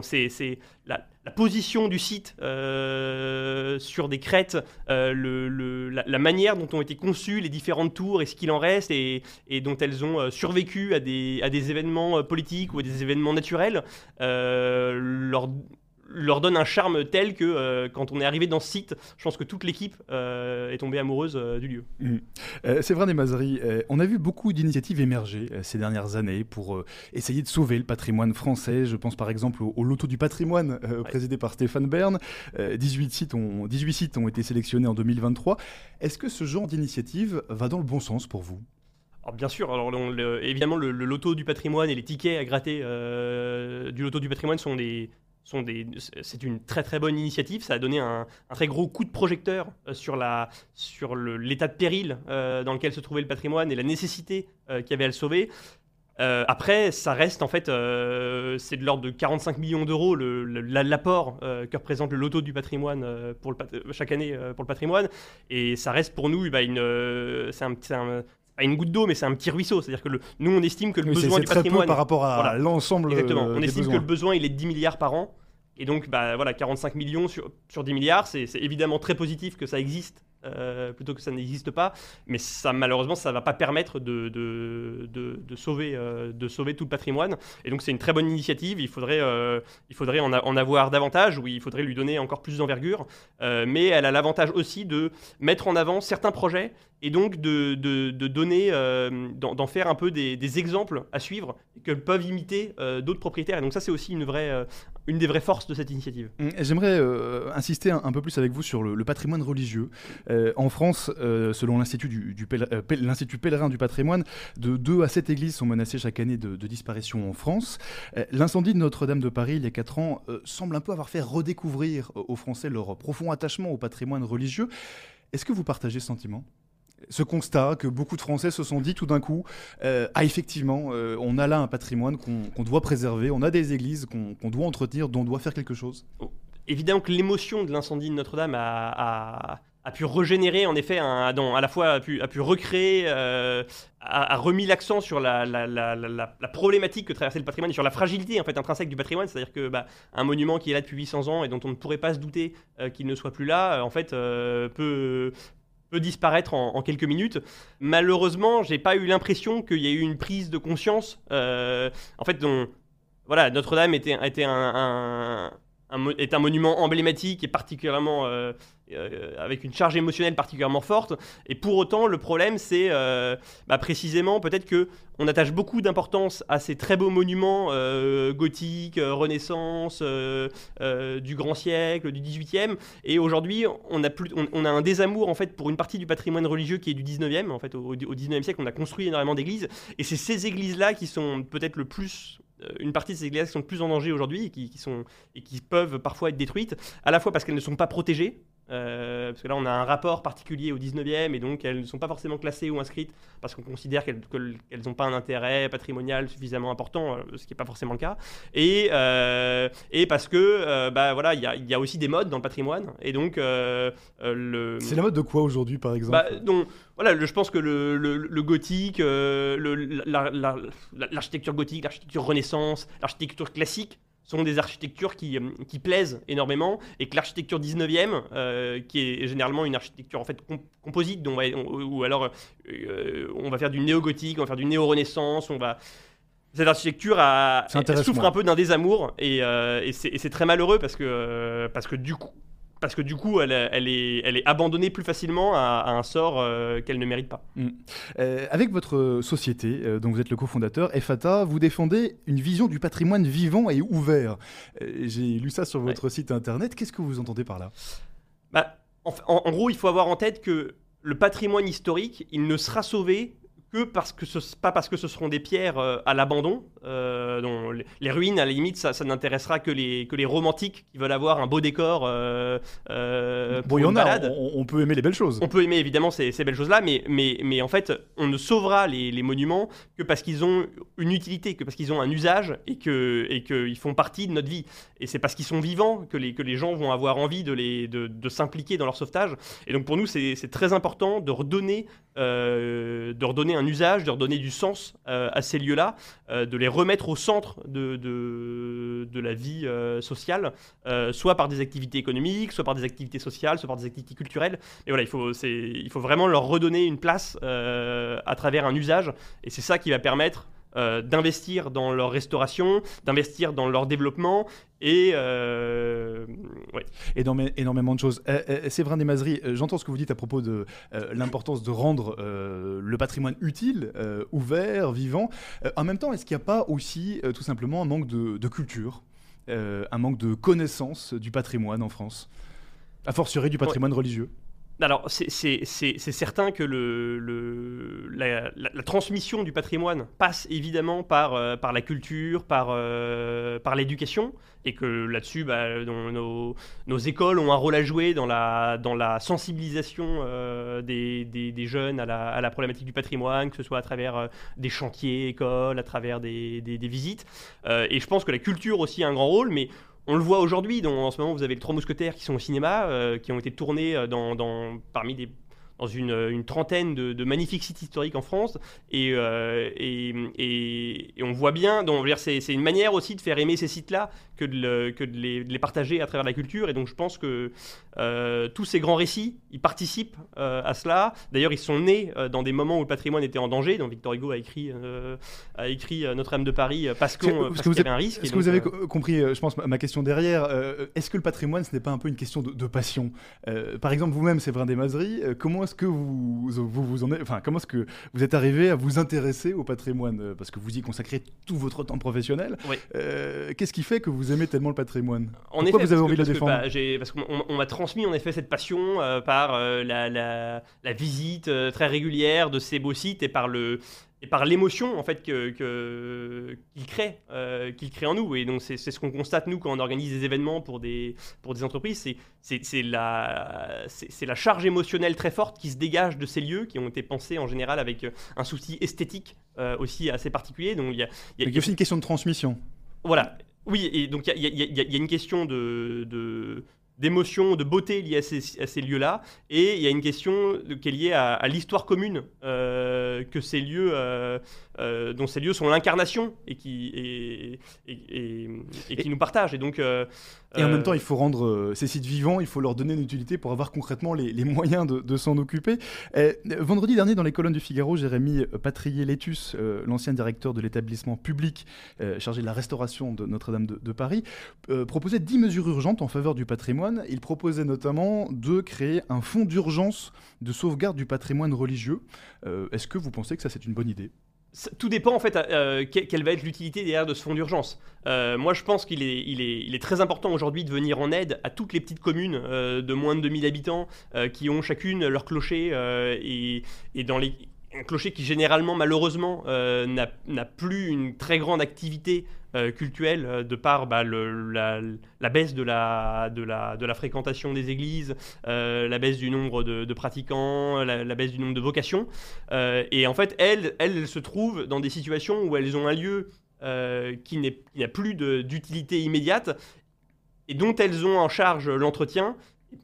c'est la, position du site euh, sur des crêtes, euh, la, manière dont ont été conçues les différentes tours et ce qu'il en reste et, dont elles ont euh, survécu à des, événements politiques ou à des événements naturels, leur donne un charme tel que euh, quand on est arrivé dans ce site, je pense que toute l'équipe euh, est tombée amoureuse euh, du lieu. Mmh. c'est vrai, Mazeries, on a vu beaucoup d'initiatives émerger ces dernières années pour essayer de sauver le patrimoine français. Je pense par exemple au, Loto du patrimoine présidé par Stéphane Bern. 18, sites ont, 18 sites ont été sélectionnés en 2023. Est-ce que ce genre d'initiative va dans le bon sens pour vous? Alors bien sûr, alors évidemment le, loto du patrimoine et les tickets à gratter du loto du patrimoine sont des, c'est une très très bonne initiative. Ça a donné un, très gros coup de projecteur euh, sur l'état de péril euh, dans lequel se trouvait le patrimoine et la nécessité euh, qu'il y avait à le sauver. après, ça reste en fait, c'est de l'ordre de 45 millions d'euros l'apport que représente le loto du patrimoine pour chaque année pour le patrimoine, et ça reste pour nous, bah, pas une goutte d'eau, mais c'est un petit ruisseau. C'est-à-dire que le, nous, on estime que le besoin du patrimoine. par rapport à l'ensemble. Exactement. on estime que le besoin, il est de 10 milliards par an. Et donc, bah, voilà, 45 millions sur, sur 10 milliards, c'est évidemment très positif que ça existe euh, plutôt que ça n'existe pas. Mais ça, malheureusement, ça ne va pas permettre euh, de sauver tout le patrimoine. Et donc, c'est une très bonne initiative. Il faudrait, euh, en, avoir davantage, ou il faudrait lui donner encore plus d'envergure. Mais elle a l'avantage aussi de mettre en avant certains projets et donc de, donner, d'en faire un peu des, des exemples à suivre que peuvent imiter d'autres propriétaires. Et donc, ça, c'est aussi une, vraie, une des vraies forces de cette initiative. Hum, J'aimerais euh, insister un, peu plus avec vous sur le, patrimoine religieux. Euh, en France, euh, selon l'Institut du, l'Institut pèlerin du patrimoine, de 2 à 7 églises sont menacées chaque année de, de disparition en France. L'incendie de Notre-Dame de Paris, il y a 4 ans, semble un peu avoir fait redécouvrir aux Français leur profond attachement au patrimoine religieux. Est-ce que vous partagez ce sentiment? Ce constat que beaucoup de Français se sont dit tout d'un coup, euh, ah effectivement, euh, on a là un patrimoine qu'on doit préserver, on a des églises qu'on doit entretenir, dont on doit faire quelque chose. Évidemment que l'émotion de l'incendie de Notre-Dame a, pu régénérer, en effet, un, à la fois a pu, recréer, euh, a, remis l'accent sur la, problématique que traversait le patrimoine sur la fragilité en fait intrinsèque du patrimoine, c'est-à-dire que bah, un monument qui est là depuis 800 ans et dont on ne pourrait pas se douter qu'il ne soit plus là, en fait, peut peut disparaître en, quelques minutes. Malheureusement, j'ai pas eu l'impression qu'il y ait eu une prise de conscience. euh, en fait, voilà, Notre-Dame était, un- est un monument emblématique et particulièrement euh, euh, avec une charge émotionnelle particulièrement forte. Et pour autant, le problème, c'est euh, bah, précisément peut-être que on attache beaucoup d'importance à ces très beaux monuments gothiques, Renaissance, du grand siècle, du 18e. Et aujourd'hui, on a, plus, on, a un désamour en fait pour une partie du patrimoine religieux qui est du 19e. En fait, au, au 19e siècle, on a construit énormément d'églises. Et c'est ces églises-là qui sont peut-être le plus une partie de ces églises qui sont plus en danger aujourd'hui et qui sont et qui peuvent parfois être détruites, à la fois parce qu'elles ne sont pas protégées, euh, parce que là on a un rapport particulier au 19e et donc elles ne sont pas forcément classées ou inscrites parce qu'on considère qu'elles que- qu'elles n'ont pas un intérêt patrimonial suffisamment important, euh, ce qui n'est pas forcément le cas, et, euh, et parce que euh, bah, voilà, il y a, il y a aussi des modes dans le patrimoine et donc le... C'est la mode de quoi aujourd'hui, par exemple? Bah, donc, voilà, le- je pense que le, le- le gothique, le- la- la- la- l'architecture gothique, l'architecture renaissance, l'architecture classique sont des architectures qui, euh, qui plaisent énormément et que l'architecture 19e, euh, qui est généralement une architecture en fait com- composite, dont on va- on- ou alors euh, on va faire du néo-gothique, on va faire du néo-renaissance, on va... Cette architecture a, souffre un peu d'un désamour et, euh, et c'est très malheureux parce que, parce que du coup, parce que du coup, elle, elle, est, elle est abandonnée plus facilement à, à un sort euh, qu'elle ne mérite pas. Euh, avec votre société, euh, dont vous êtes le cofondateur, EFATA, vous défendez une vision du patrimoine vivant et ouvert. Euh, J'ai lu ça sur votre site internet. Qu'est-ce que vous entendez par là? Bah, en, fa- en- en gros, il faut avoir en tête que le patrimoine historique, il ne sera sauvé que parce que ce, pas parce que ce seront des pierres euh, à l'abandon. euh, dont les, les ruines, à la limite, ça, ça n'intéressera que les, que les romantiques qui veulent avoir un beau décor euh, Bon, il y en a, on, on peut aimer les belles choses. On peut aimer évidemment ces, ces belles choses-là, mais, mais, mais en fait, on ne sauvera les, les monuments que parce qu'ils ont une utilité, que parce qu'ils ont un usage et qu'ils et qu'ils font partie de notre vie. Et c'est parce qu'ils sont vivants que les, que les gens vont avoir envie de, les, de, de s'impliquer dans leur sauvetage. Et donc pour nous, c'est c'est très important de redonner, euh, de redonner un usage, de redonner du sens euh, à ces lieux-là, euh, de les remettre au centre de, de, la vie sociale, soit par des activités économiques, soit par des activités sociales, soit par des activités culturelles. Mais voilà, il faut, il faut vraiment leur redonner une place à travers un usage. Et c'est ça qui va permettre euh, d'investir dans leur restauration, d'investir dans leur développement. Et euh, ouais. Énorme- énormément de choses. Euh, euh, Séverin Desmazeries, euh, j'entends ce que vous dites à propos de euh, l'importance de rendre euh, le patrimoine utile, ouvert, vivant. En même temps, est-ce qu'il n'y a pas aussi tout simplement un manque de, de culture, un manque de connaissance du patrimoine en France? A fortiori du patrimoine religieux Alors, c'est- certain que la, transmission du patrimoine passe évidemment par, euh, la culture, par, euh, par l'éducation, et que là-dessus, bah, nos, écoles ont un rôle à jouer dans la, sensibilisation euh, des, jeunes à la, problématique du patrimoine, que ce soit à travers des chantiers, écoles, à travers des, visites. Et je pense que la culture aussi a un grand rôle, mais on le voit aujourd'hui, en ce moment vous avez les Trois Mousquetaires qui sont au cinéma, euh, qui ont été tournés euh, dans- parmi des, dans une, une trentaine de, de magnifiques sites historiques en France. Et, euh, et, et- et on voit bien, c'est une manière aussi de faire aimer ces sites-là que, de, le- que de, les, de les partager à travers la culture. Et donc je pense que euh, tous ces grands récits, ils participent euh, à cela. D'ailleurs, ils sont nés euh, dans des moments où le patrimoine était en danger. Donc Victor Hugo a écrit, euh, a écrit euh, Notre-Dame de Paris euh, parce euh, qu'il y avait un risque. Est-ce que vous avez euh, co- compris, euh, je pense, ma question derrière euh, Est-ce que le patrimoine, ce n'est pas un peu une question de, de passion? Euh, Par exemple, vous-même, Séverin Desmazeries, euh, comment est-ce que vous, vous, vous en êtes, enfin, comment est-ce que vous êtes arrivé à vous intéresser au patrimoine Euh, Parce que vous y consacrez tout votre temps professionnel. Oui. Euh, Qu'est-ce qui fait que vous aimez tellement le patrimoine? En Pourquoi effet, vous avez envie que- de le parce que, défendre? bah, Parce qu'on on- on m'a transmis en effet cette passion euh, par euh, la, la- la visite très régulière de ces beaux sites et par le et par l'émotion en fait que que- qu'il crée euh, qu'il crée en nous et donc c'est c'est ce qu'on constate nous quand on organise des événements pour des pour des entreprises c'est c'est c'est la c'est c'est la charge émotionnelle très forte qui se dégage de ces lieux qui ont été pensés en général avec euh, un souci esthétique euh, aussi assez particulier donc il y a, y a- y a aussi une question de transmission. voilà. Oui, et donc il y, y a- y une question de, de- d'émotion, de beauté liée à ces, lieux-là, et il y a une question qui est liée à, l'histoire commune euh, que ces lieux, euh, euh, dont ces lieux sont l'incarnation et qui et, et- et- et qui nous partagent. Et donc euh, Et en euh, même temps, il faut rendre euh, ces sites vivants, il faut leur donner une utilité pour avoir concrètement les, les moyens de, de s'en occuper. Euh, vendredi dernier, dans les colonnes du Figaro, Jérémy Patrier-Létus, euh, l'ancien directeur de l'établissement public euh, chargé de la restauration de Notre-Dame de, de Paris, euh, proposait 10 mesures urgentes en faveur du patrimoine. Il proposait notamment de créer un fonds d'urgence de sauvegarde du patrimoine religieux. Euh, Est-ce que vous pensez que ça, c'est une bonne idée? Tout dépend en fait euh, que- quelle va être l'utilité derrière de ce fonds d'urgence. Euh, moi je pense qu'il est, très important aujourd'hui de venir en aide à toutes les petites communes euh, de moins de 2000 habitants qui ont chacune leur clocher et dans les... Un clocher qui généralement, malheureusement, euh, n'a plus une très grande activité euh, cultuelle euh, de par bah, la, baisse de la, fréquentation des églises, la baisse du nombre de, pratiquants, la, baisse du nombre de vocations. Et en fait, elles, elles, se trouvent dans des situations où elles ont un lieu qui n'a plus d'utilité immédiate et dont elles ont en charge l'entretien.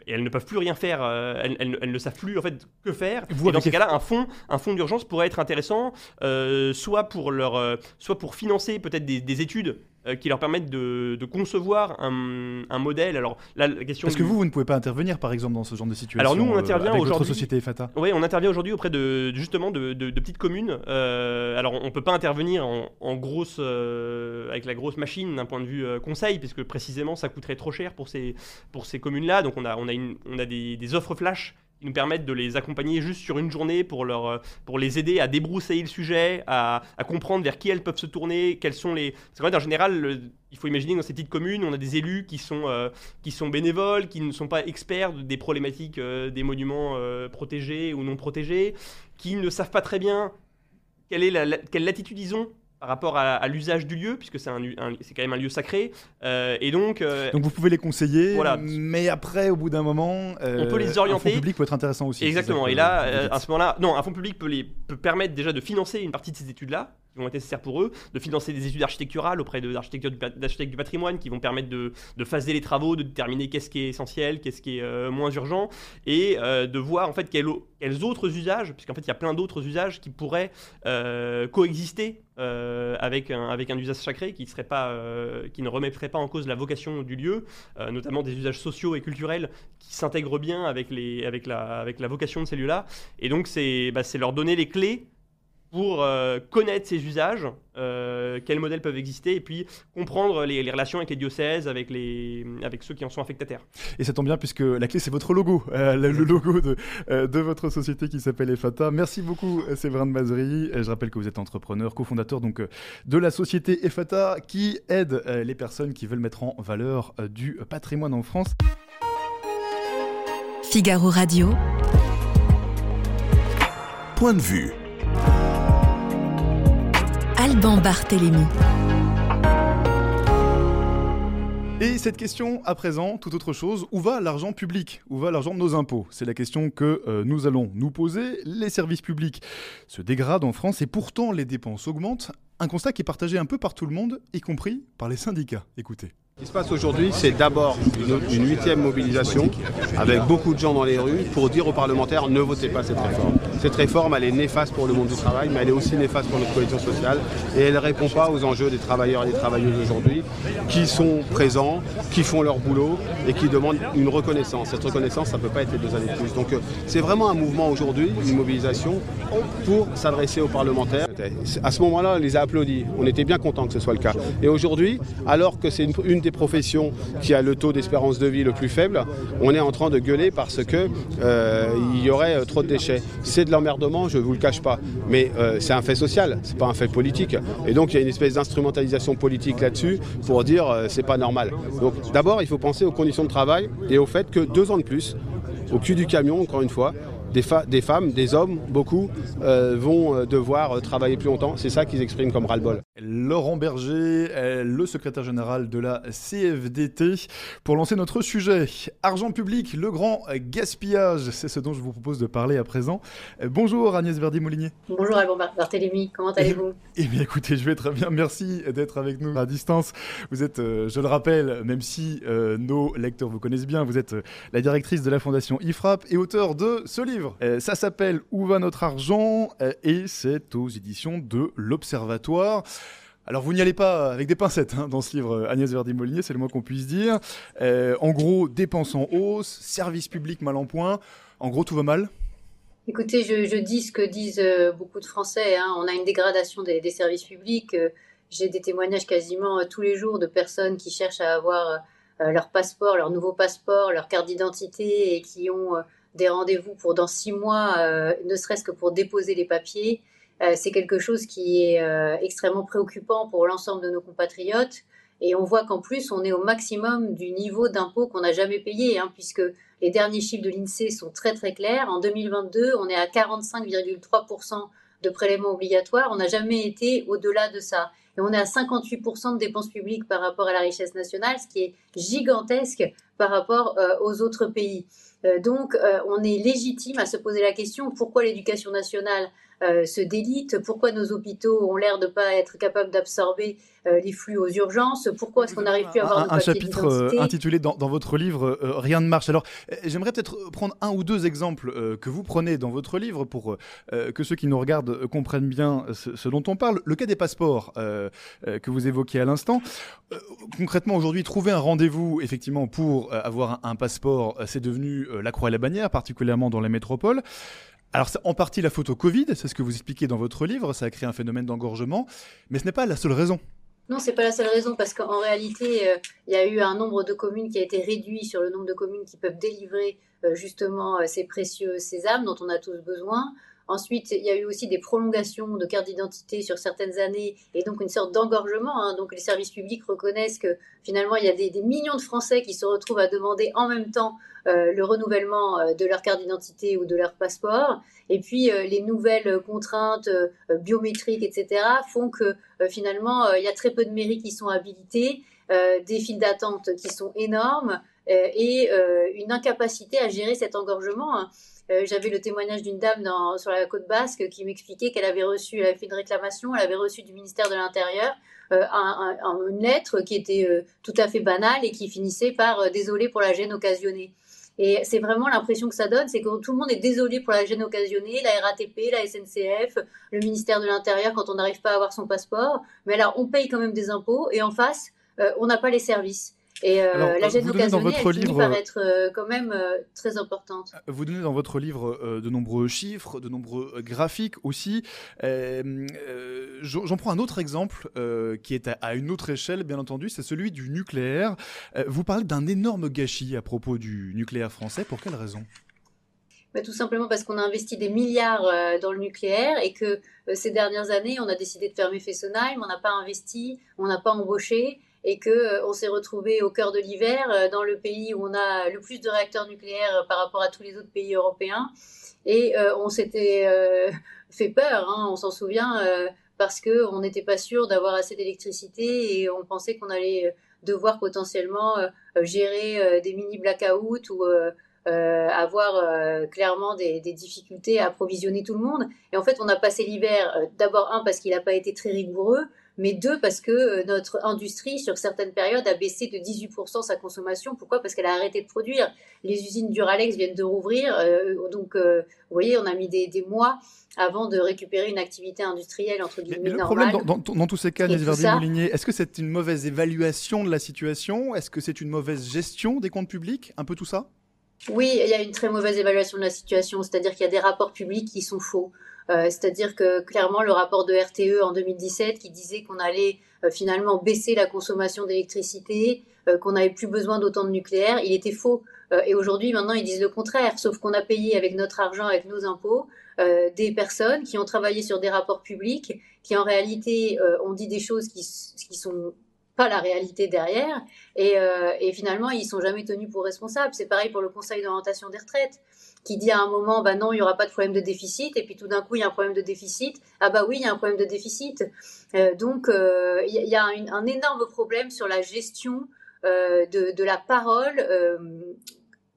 Et elles ne peuvent plus rien faire, euh, elles, elles ne- elles ne savent plus en fait que faire. Vous, et dans ces cas-là, un fonds, un fonds d'urgence pourrait être intéressant, euh, soit pour leur, euh, soit pour financer peut-être des, des études euh, qui leur permettent de, de concevoir un, un modèle. Alors là, la question. Parce que du- vous, vous ne pouvez pas intervenir, par exemple, dans ce genre de situation. Alors nous, on euh, intervient votre aujourd'hui- société FATA. oui, on intervient aujourd'hui auprès de justement de, de- de petites communes. Euh, alors, on peut pas intervenir en, en grosse euh, avec la grosse machine d'un point de vue euh, conseil, puisque précisément ça coûterait trop cher pour ces pour ces communes-là. Donc, on a on a une, on a des, des offres flash qui nous permettent de les accompagner juste sur une journée pour leur euh, pour les aider à débroussailler le sujet, à, comprendre vers qui elles peuvent se tourner, quels sont les. Parce qu'en en général, il faut imaginer dans ces petites communes, on a des élus qui sont euh, qui sont bénévoles, qui ne sont pas experts de- des problématiques euh, des monuments protégés ou non protégés, qui ne savent pas très bien quelle est la, la- quelle latitude ils ont par rapport à, à l'usage du lieu, puisque c'est un, un- c'est quand même un lieu sacré. Euh, et donc, euh, Donc vous pouvez les conseiller, Voilà. mais après, au bout d'un moment, euh, On peut les Un orienter. fonds public peut être intéressant aussi. Exactement. Et là, à ce moment-là, non, un fonds public peut, les, peut permettre déjà de financer une partie de ces études-là, qui vont être nécessaires pour eux, de financer des études architecturales auprès de- d'architectes du, du patrimoine, qui vont permettre de, de phaser les travaux, de déterminer qu'est-ce qui est essentiel, qu'est-ce qui est euh, moins urgent, et euh, de voir en fait quels, quels autres usages, puisqu'en fait il y a plein d'autres usages qui pourraient euh, coexister euh, avec, un, avec un usage sacré euh, qui ne remettrait pas en cause la vocation du lieu, euh, notamment des usages sociaux et culturels qui s'intègrent bien avec, les, avec, la, avec la vocation de ces lieux-là. Et donc, c'est bah, c'est leur donner les clés pour euh, connaître ces usages, euh, quels modèles peuvent exister, et puis comprendre les, les relations avec les diocèses, avec, les, avec ceux qui en sont affectataires. Et ça tombe bien puisque la clé c'est votre logo, euh, le, le logo de, euh, de votre société qui s'appelle EFATA. Merci beaucoup Séverin de Mazerie. Je rappelle que vous êtes entrepreneur, cofondateur donc de la société EFATA qui aide euh, les personnes qui veulent mettre en valeur euh, du patrimoine en France. Figaro Radio. Point de vue. Alban Barthélémy. Et cette question à présent, tout autre chose, où va l'argent public? Où va l'argent de nos impôts? C'est la question que euh, nous allons nous poser. Les services publics se dégradent en France et pourtant les dépenses augmentent. Un constat qui est partagé un peu par tout le monde, y compris par les syndicats. Écoutez. Ce qui se passe aujourd'hui, c'est d'abord une, huitième mobilisation avec beaucoup de gens dans les rues pour dire aux parlementaires ne votez pas cette réforme. Cette réforme, elle est néfaste pour le monde du travail, mais elle est aussi néfaste pour notre cohésion sociale et elle ne répond pas aux enjeux des travailleurs et des travailleuses aujourd'hui qui sont présents, qui font leur boulot et qui demandent une reconnaissance. Cette reconnaissance, ça ne peut pas être les deux années de plus. Donc euh, c'est vraiment un mouvement aujourd'hui, une mobilisation pour s'adresser aux parlementaires. À ce moment-là, on les a applaudis. On était bien contents que ce soit le cas. Et aujourd'hui, alors que c'est une des professions qui a le taux d'espérance de vie le plus faible, on est en train de gueuler parce que euh, y aurait euh, trop de déchets. C'est de l'emmerdement, je ne vous le cache pas, mais euh, c'est un fait social, c'est pas un fait politique. Et donc il y a une espèce d'instrumentalisation politique là-dessus pour dire c'est pas normal. Donc d'abord, il faut penser aux conditions de travail et au fait que deux ans de plus, au cul du camion, encore une fois, des, femmes, des hommes, beaucoup, euh, vont euh, devoir euh, travailler plus longtemps. C'est ça qu'ils expriment comme ras-le-bol. Laurent Berger, le secrétaire général de la CFDT, pour lancer notre sujet. Argent public, le grand gaspillage, c'est ce dont je vous propose de parler à présent. Bonjour Agnès Verdi-Molinier. Bonjour Alban Bar- Barthélémy, comment allez-vous? Eh bien écoutez, je vais très bien, merci d'être avec nous à distance. Vous êtes, je le rappelle, même si nos lecteurs vous connaissent bien, vous êtes la directrice de la fondation IFRAP et auteur de ce livre. Euh, ça s'appelle Où va notre argent Euh, et c'est aux éditions de l'Observatoire. Alors vous n'y allez pas avec des pincettes hein, dans ce livre, euh, Agnès Verdi-Molinier, c'est le moins qu'on puisse dire. Euh, en gros, dépenses en hausse, services publics mal en point. En gros, tout va mal. Écoutez, je, je dis ce que disent beaucoup de Français. hein. On a une dégradation des, des services publics. J'ai des témoignages quasiment tous les jours de personnes qui cherchent à avoir leur passeport, leur nouveau passeport, leur carte d'identité et qui ont euh, des rendez-vous pour dans six mois, euh, ne serait-ce que pour déposer les papiers. Euh, C'est quelque chose qui est euh, extrêmement préoccupant pour l'ensemble de nos compatriotes. Et on voit qu'en plus, on est au maximum du niveau d'impôt qu'on n'a jamais payé, hein, puisque les derniers chiffres de l'INSEE sont très très clairs. En 2022, on est à 45,3% de prélèvements obligatoires. On n'a jamais été au-delà de ça. Et on est à 58% de dépenses publiques par rapport à la richesse nationale, ce qui est gigantesque par rapport euh, aux autres pays. Euh, donc, euh, on est légitime à se poser la question pourquoi l'éducation nationale se délite, pourquoi nos hôpitaux ont l'air de ne pas être capables d'absorber euh, les flux aux urgences, pourquoi est-ce qu'on n'arrive plus à avoir un, nos un chapitre euh, intitulé dans, dans votre livre euh, Rien ne marche. Alors, euh, j'aimerais peut-être prendre un ou deux exemples euh, que vous prenez dans votre livre pour euh, que ceux qui nous regardent euh, comprennent bien ce, ce dont on parle. Le cas des passeports euh, euh, que vous évoquiez à l'instant. Euh, concrètement, aujourd'hui, trouver un rendez-vous, effectivement, pour euh, avoir un, un passeport, euh, c'est devenu euh, la croix et la bannière, particulièrement dans les métropoles. Alors, c'est en partie la photo Covid, c'est ce que vous expliquez dans votre livre, ça a créé un phénomène d'engorgement, mais ce n'est pas la seule raison. Non, c'est pas la seule raison parce qu'en réalité, euh, il y a eu un nombre de communes qui a été réduit sur le nombre de communes qui peuvent délivrer euh, justement euh, ces précieux sésames dont on a tous besoin. Ensuite, il y a eu aussi des prolongations de cartes d'identité sur certaines années et donc une sorte d'engorgement. hein. Donc les services publics reconnaissent que finalement, il y a des, millions de Français qui se retrouvent à demander en même temps euh, le renouvellement euh, de leur carte d'identité ou de leur passeport. Et puis, euh, les nouvelles contraintes biométriques, etc., font que finalement, il y a très peu de mairies qui sont habilitées, des files d'attente qui sont énormes et une incapacité à gérer cet engorgement. hein. Euh, J'avais le témoignage d'une dame dans, sur la côte basque qui m'expliquait qu'elle avait reçu, elle avait fait une réclamation, elle avait reçu du ministère de l'Intérieur euh, un- un- un- une lettre qui était euh, tout à fait banale et qui finissait par désolé pour la gêne occasionnée. Et c'est vraiment l'impression que ça donne, c'est que tout le monde est désolé pour la gêne occasionnée, la RATP, la SNCF, le ministère de l'Intérieur quand on n'arrive pas à avoir son passeport. Mais alors, on paye quand même des impôts et en face, on n'a pas les services. Et euh, Alors, la gêne occasionnée, elle livre, par euh, être euh, quand même euh, très importante. Vous donnez dans votre livre de nombreux chiffres, de nombreux graphiques aussi. J'en prends un autre exemple qui est à, à une autre échelle, bien entendu, c'est celui du nucléaire. Vous parlez d'un énorme gâchis à propos du nucléaire français. Pour quelle raison? Bah, tout simplement parce qu'on a investi des milliards euh, dans le nucléaire et que euh, ces dernières années, on a décidé de fermer Fessenheim, on n'a pas investi, on n'a pas embauché et que euh, on s'est retrouvé au cœur de l'hiver euh, dans le pays où on a le plus de réacteurs nucléaires euh, par rapport à tous les autres pays européens et on s'était (laughs) fait peur, hein, on s'en souvient, parce que on n'était pas sûr d'avoir assez d'électricité et on pensait qu'on allait devoir potentiellement gérer des mini blackouts ou avoir clairement des, difficultés à approvisionner tout le monde. Et en fait, on a passé l'hiver, d'abord un parce qu'il n'a pas été très rigoureux, mais deux, parce que euh, notre industrie, sur certaines périodes, a baissé de 18% sa consommation. Pourquoi? Parce qu'elle a arrêté de produire. Les usines Duralex viennent de rouvrir, euh, donc vous voyez, on a mis des, mois avant de récupérer une activité industrielle entre guillemets mais, le problème dans, dans, tous ces cas, Agnès Verdier-Moulinier, est-ce que c'est une mauvaise évaluation de la situation? Est-ce que c'est une mauvaise gestion des comptes publics Un peu tout ça? Oui, il y a une très mauvaise évaluation de la situation, c'est-à-dire qu'il y a des rapports publics qui sont faux. Euh, c'est-à-dire que clairement, le rapport de RTE en 2017 qui disait qu'on allait euh, finalement baisser la consommation d'électricité, euh, qu'on n'avait plus besoin d'autant de nucléaire, il était faux. et aujourd'hui, maintenant, ils disent le contraire, sauf qu'on a payé avec notre argent, avec nos impôts, des personnes qui ont travaillé sur des rapports publics, qui en réalité ont dit des choses qui, qui sont pas la réalité derrière. Et, euh, et, finalement, ils sont jamais tenus pour responsables. C'est pareil pour le Conseil d'orientation des retraites, qui dit à un moment, bah non, il y aura pas de problème de déficit, et puis tout d'un coup, il y a un problème de déficit. Ah bah oui, il y a un problème de déficit. Euh, donc, euh, il y a un, énorme problème sur la gestion de, la parole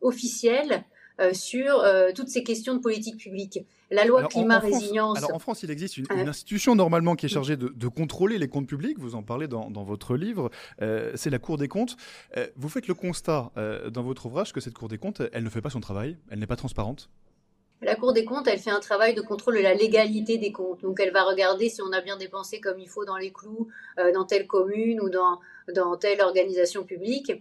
officielle euh, sur toutes ces questions de politique publique. La loi climat résilience. alors en France, il existe une, institution normalement qui est chargée de, contrôler les comptes publics. Vous en parlez dans, votre livre. Euh, c'est la Cour des comptes. Euh, vous faites le constat euh, dans votre ouvrage que cette Cour des comptes, elle ne fait pas son travail. Elle n'est pas transparente. La Cour des comptes, elle fait un travail de contrôle de la légalité des comptes. Donc, elle va regarder si on a bien dépensé comme il faut dans les clous, dans telle commune ou dans, dans telle organisation publique.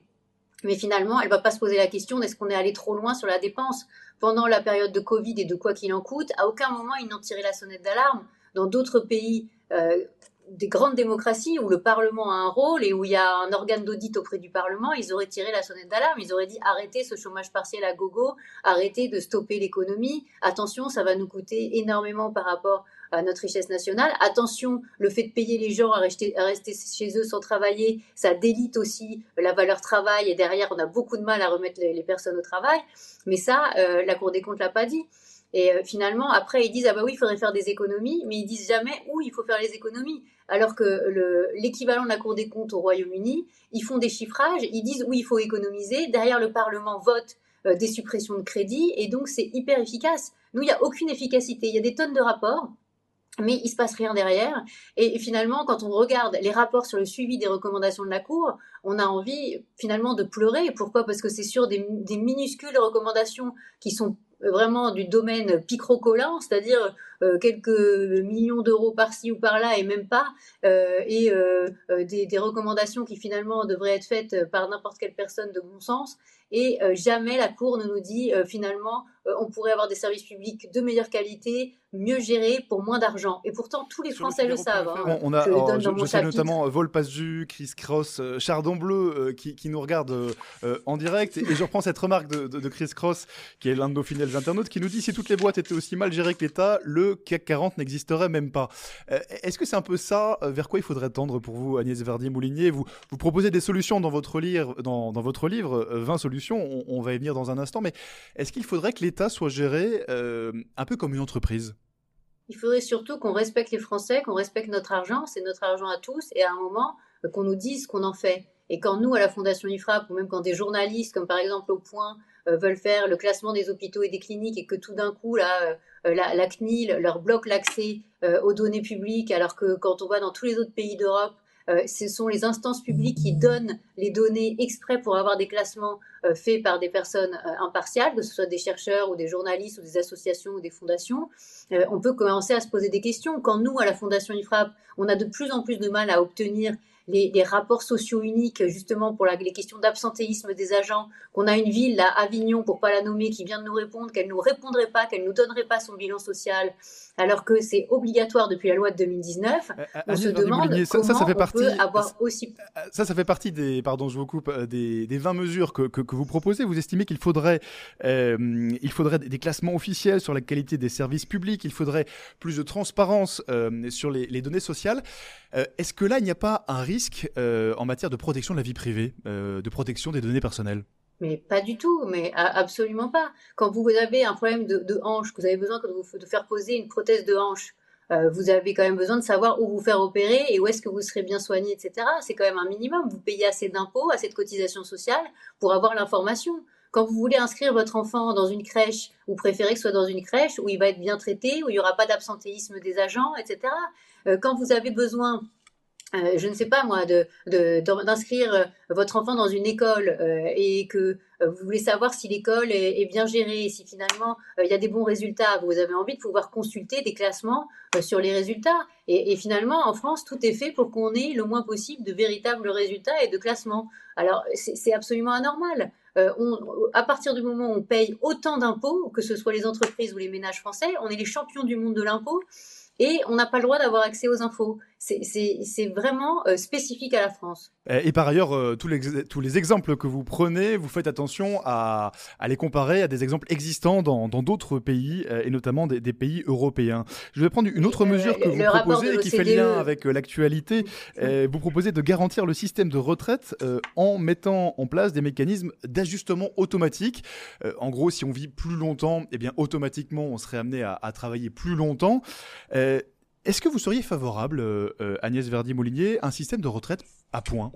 Mais finalement, elle ne va pas se poser la question est-ce qu'on est allé trop loin sur la dépense pendant la période de Covid et de quoi qu'il en coûte. À aucun moment, ils n'ont tiré la sonnette d'alarme. Dans d'autres pays, euh, des grandes démocraties où le Parlement a un rôle et où il y a un organe d'audit auprès du Parlement, ils auraient tiré la sonnette d'alarme. Ils auraient dit arrêtez ce chômage partiel à gogo, arrêtez de stopper l'économie. Attention, ça va nous coûter énormément par rapport à notre richesse nationale. Attention, le fait de payer les gens à rester, à rester chez eux sans travailler, ça délite aussi la valeur travail et derrière, on a beaucoup de mal à remettre les, personnes au travail. Mais ça, euh, la Cour des comptes l'a pas dit. Et euh, finalement, après, ils disent, ah bah oui, il faudrait faire des économies, mais ils disent jamais où il faut faire les économies. Alors que l'équivalent de la Cour des comptes au Royaume-Uni, ils font des chiffrages, ils disent où il faut économiser, derrière le Parlement vote euh, des suppressions de crédits, et donc c'est hyper efficace. Nous, il n'y a aucune efficacité. Il y a des tonnes de rapports, mais il se passe rien derrière. Et finalement, quand on regarde les rapports sur le suivi des recommandations de la Cour, on a envie finalement de pleurer. Pourquoi? Parce que c'est sur des, minuscules recommandations qui sont vraiment du domaine picrocollant, c'est-à-dire euh, quelques millions d'euros par-ci ou par-là et même pas, euh, et euh, des, des, recommandations qui finalement devraient être faites par n'importe quelle personne de bon sens. Et jamais la Cour ne nous dit finalement on pourrait avoir des services publics de meilleure qualité, mieux gérés pour moins d'argent. Et pourtant, tous les Français le, savent. Hein. On, a, je, sais notamment Vol Pasju, Chris Cross, Chardon Bleu qui, qui, nous regarde en direct. Et je reprends cette remarque de, de, de Chris Cross, qui est l'un de nos fidèles internautes, qui nous dit si toutes les boîtes étaient aussi mal gérées que l'État, le CAC 40 n'existerait même pas. Euh, est-ce que c'est un peu ça euh, vers quoi il faudrait tendre pour vous, Agnès Verdier-Moulinier vous, vous proposez des solutions dans votre livre, dans, votre livre 20 euh, solutions, on, va y venir dans un instant, mais est-ce qu'il faudrait que l'État soit géré un peu comme une entreprise il faudrait surtout qu'on respecte les Français, qu'on respecte notre argent, c'est notre argent à tous, et à un moment, qu'on nous dise ce qu'on en fait. Et quand nous, à la Fondation IFRAP, ou même quand des journalistes, comme par exemple au Point, euh, veulent faire le classement des hôpitaux et des cliniques et que tout d'un coup, là, euh, la, CNIL leur bloque l'accès euh, aux données publiques, alors que quand on va dans tous les autres pays d'Europe, ce sont les instances publiques qui donnent les données exprès pour avoir des classements faits par des personnes impartiales, que ce soit des chercheurs ou des journalistes ou des associations ou des fondations. on peut commencer à se poser des questions. Quand nous, à la Fondation IFRAP, on a de plus en plus de mal à obtenir les, rapports sociaux uniques, justement pour la, les questions d'absentéisme des agents, qu'on a une ville, là, Avignon, pour pas la nommer, qui vient de nous répondre qu'elle nous répondrait pas, qu'elle nous donnerait pas son bilan social, alors que c'est obligatoire depuis la loi de 2019. Euh, euh, on se demande comment ça, ça fait partie, peut avoir aussi... Euh, ça, ça fait partie des, pardon, je vous coupe, des, des 20 mesures que, que, que, vous proposez. Vous estimez qu'il faudrait, il faudrait des classements officiels sur la qualité des services publics, il faudrait plus de transparence sur les, les données sociales. Est-ce que là, il n'y a pas un risque en matière de protection de la vie privée, de protection des données personnelles? Mais pas du tout, mais absolument pas. Quand vous avez un problème de, hanche, que vous avez besoin de faire poser une prothèse de hanche, euh, vous avez quand même besoin de savoir où vous faire opérer et où est-ce que vous serez bien soigné, etc. C'est quand même un minimum. Vous payez assez d'impôts, assez de cotisations sociales pour avoir l'information. Quand vous voulez inscrire votre enfant dans une crèche, vous préférez que ce soit dans une crèche où il va être bien traité, où il n'y aura pas d'absentéisme des agents, etc. Euh, quand vous avez besoin euh, je ne sais pas moi, d'inscrire de, votre enfant dans une école et que vous voulez savoir si l'école est, bien gérée, si finalement il y a des bons résultats, vous avez envie de pouvoir consulter des classements sur les résultats. Et, finalement, en France, tout est fait pour qu'on ait le moins possible de véritables résultats et de classements. Alors, c'est absolument anormal. À partir du moment où on paye autant d'impôts, que ce soit les entreprises ou les ménages français, on est les champions du monde de l'impôt et on n'a pas le droit d'avoir accès aux infos. C'est vraiment euh, spécifique à la France. Et par ailleurs, euh, tous, les, tous les exemples que vous prenez, vous faites attention à, à les comparer à des exemples existants dans d'autres pays, euh, et notamment des, des, pays européens. Je vais prendre une autre mesure que vous proposez et qui fait lien avec l'actualité. vous proposez de garantir le système de retraite en mettant en place des mécanismes d'ajustement automatique. en gros, si on vit plus longtemps, eh bien automatiquement, on serait amené à, à travailler plus longtemps. Est-ce que vous seriez favorable, euh, euh, Agnès Verdi-Molinier, à un système de retraite à points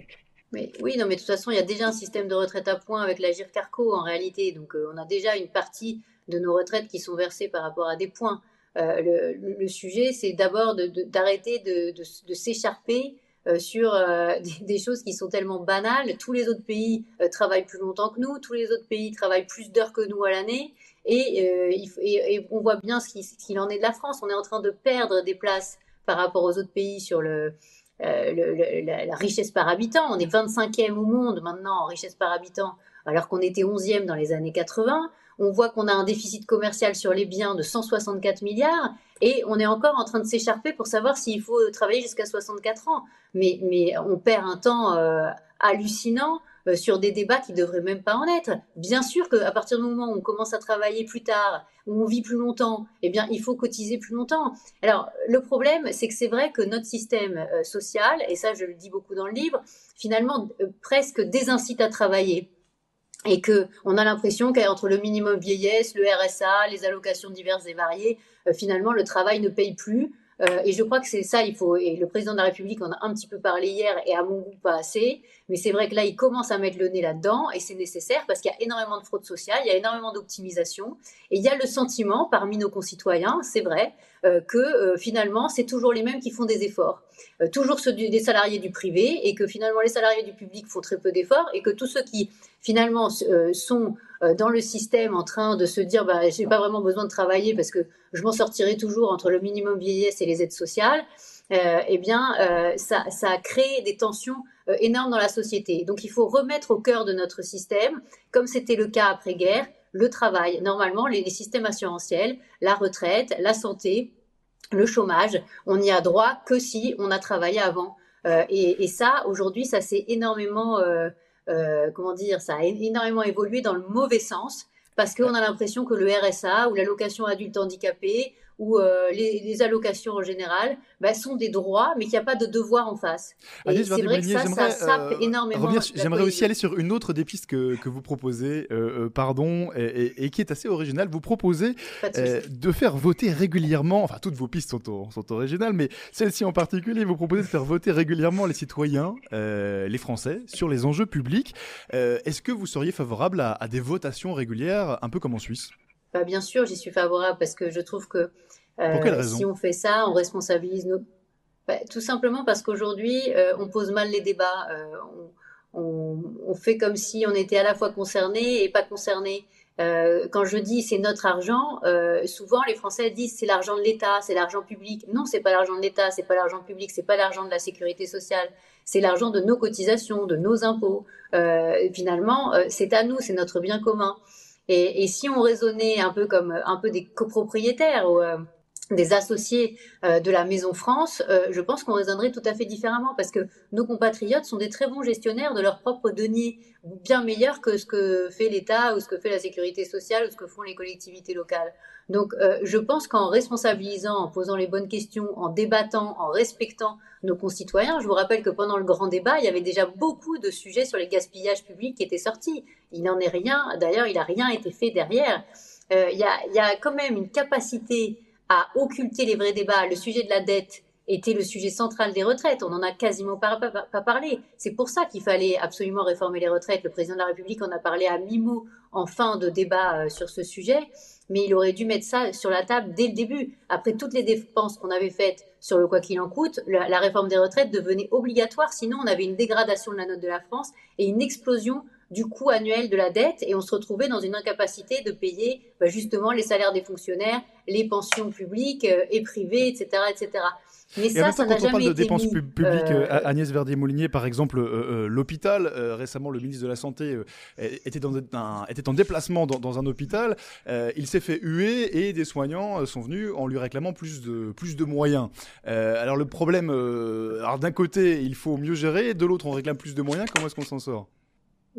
oui, non, mais de toute façon, il y a déjà un système de retraite à points avec la GIRCARCO en réalité. Donc, euh, on a déjà une partie de nos retraites qui sont versées par rapport à des points. le, sujet, c'est d'abord d'arrêter de, s'écharper sur (laughs) des, choses qui sont tellement banales. Tous les autres pays travaillent plus longtemps que nous, tous les autres pays travaillent plus d'heures que nous à l'année. Euh, et, on voit bien ce qu'il en est de la France. On est en train de perdre des places par rapport aux autres pays sur euh, la, richesse par habitant. On est 25e au monde maintenant en richesse par habitant, alors qu'on était 11e dans les années 80. On voit qu'on a un déficit commercial sur les biens de 164 milliards et on est encore en train de s'écharper pour savoir s'il faut travailler jusqu'à 64 ans. Mais, on perd un temps euh, hallucinant euh, sur des débats qui ne devraient même pas en être. Bien sûr qu'à partir du moment où on commence à travailler plus tard, où on vit plus longtemps, eh bien, il faut cotiser plus longtemps. Alors, le problème, c'est que c'est vrai que notre système euh, social, et ça, je le dis beaucoup dans le livre, finalement, presque désincite à travailler et que on a l'impression qu'entre le minimum vieillesse, le RSA, les allocations diverses et variées, finalement le travail ne paye plus. Euh, et je crois que c'est ça, il faut. Et le président de la République en a un petit peu parlé hier, et à mon goût pas assez. Mais c'est vrai que là, il commence à mettre le nez là-dedans, et c'est nécessaire parce qu'il y a énormément de fraude sociale, il y a énormément d'optimisation, et il y a le sentiment parmi nos concitoyens, c'est vrai, euh, que euh, finalement, c'est toujours les mêmes qui font des efforts, toujours ceux des salariés du privé, et que finalement les salariés du public font très peu d'efforts, et que tous ceux qui finalement sont euh, dans le système en train de se dire bah, j'ai pas vraiment besoin de travailler parce que je m'en sortirai toujours entre le minimum vieillesse et les aides sociales, euh, eh bien, euh, ça, ça, des tensions euh, énormes dans la société. Donc, il faut remettre au cœur de notre système, comme c'était le cas après-guerre, le travail. Normalement, les, systèmes assurantiels, la retraite, la santé, le chômage, on n'y a droit que si on a travaillé avant. Et, et, ça, aujourd'hui, ça s'est énormément euh, comment dire, ça énormément évolué dans le mauvais sens parce qu'on a l'impression que le RSA ou l'allocation adulte handicapé ou euh, les, allocations en général bah, sont des droits, mais qu'il n'y a pas de devoir en face. c'est vrai que ça, ça sape euh, énormément. J'aimerais aussi aller sur une autre des pistes que, que vous proposez, euh, pardon, et, qui est assez originale. Vous proposez de, faire voter régulièrement, enfin toutes vos pistes sont, sont originales, mais celle-ci en particulier, vous proposez de faire voter régulièrement les citoyens, les Français, sur les enjeux publics. Est-ce que vous seriez favorable à des votations régulières, un peu comme en Suisse? Bah, bien sûr, j'y suis favorable parce que je trouve que euh, si on fait ça, on responsabilise nos. Bah, tout simplement parce qu'aujourd'hui, euh, on pose mal les débats. Euh, on, on, fait comme si on était à la fois concerné et pas concerné. quand je dis c'est notre argent, souvent les Français disent c'est l'argent de l'État, c'est l'argent public. Non, c'est pas l'argent de l'État, c'est pas l'argent public, c'est pas l'argent de la sécurité sociale, c'est l'argent de nos cotisations, de nos impôts. finalement, c'est à nous, c'est notre bien commun. Et, si on raisonnait un peu comme un peu des copropriétaires ou euh, des associés euh, de la Maison France, euh, je pense qu'on raisonnerait tout à fait différemment parce que nos compatriotes sont des très bons gestionnaires de leurs propres deniers, bien meilleurs que ce que fait l'État ou ce que fait la sécurité sociale ou ce que font les collectivités locales. Donc, je pense qu'en responsabilisant, en posant les bonnes questions, en débattant, en respectant nos concitoyens. Je vous rappelle que pendant le grand débat, il y avait déjà beaucoup de sujets sur les gaspillages publics qui étaient sortis. Il n'en est rien, d'ailleurs, il n'a rien été fait derrière. Euh, il, y a, il y a quand même une capacité à occulter les vrais débats. Le sujet de la dette était le sujet central des retraites. On n'en a quasiment pas, parlé. C'est pour ça qu'il fallait absolument réformer les retraites. Le président de la République en a parlé à mi-mot en fin de débat euh, sur ce sujet. mais il aurait dû mettre ça sur la table dès le début. Après toutes les dépenses qu'on avait faites sur le quoi qu'il en coûte, la réforme des retraites devenait obligatoire, sinon on avait une dégradation de la note de la France et une explosion du coût annuel de la dette et on se retrouvait dans une incapacité de payer bah, justement les salaires des fonctionnaires, les pensions publiques euh, et privées, etc., etc. Mais ça, ça n'a jamais été Quand on parle de dépenses publiques, euh, euh, Agnès Verdier-Moulinier, par exemple, l'hôpital, récemment, le ministre de la Santé était, dans un, était en déplacement dans, un hôpital. il s'est fait huer et des soignants sont venus en lui réclamant plus de, plus de moyens. alors le problème, alors d'un côté, il faut mieux gérer, de l'autre, on réclame plus de moyens. Comment est-ce qu'on s'en sort?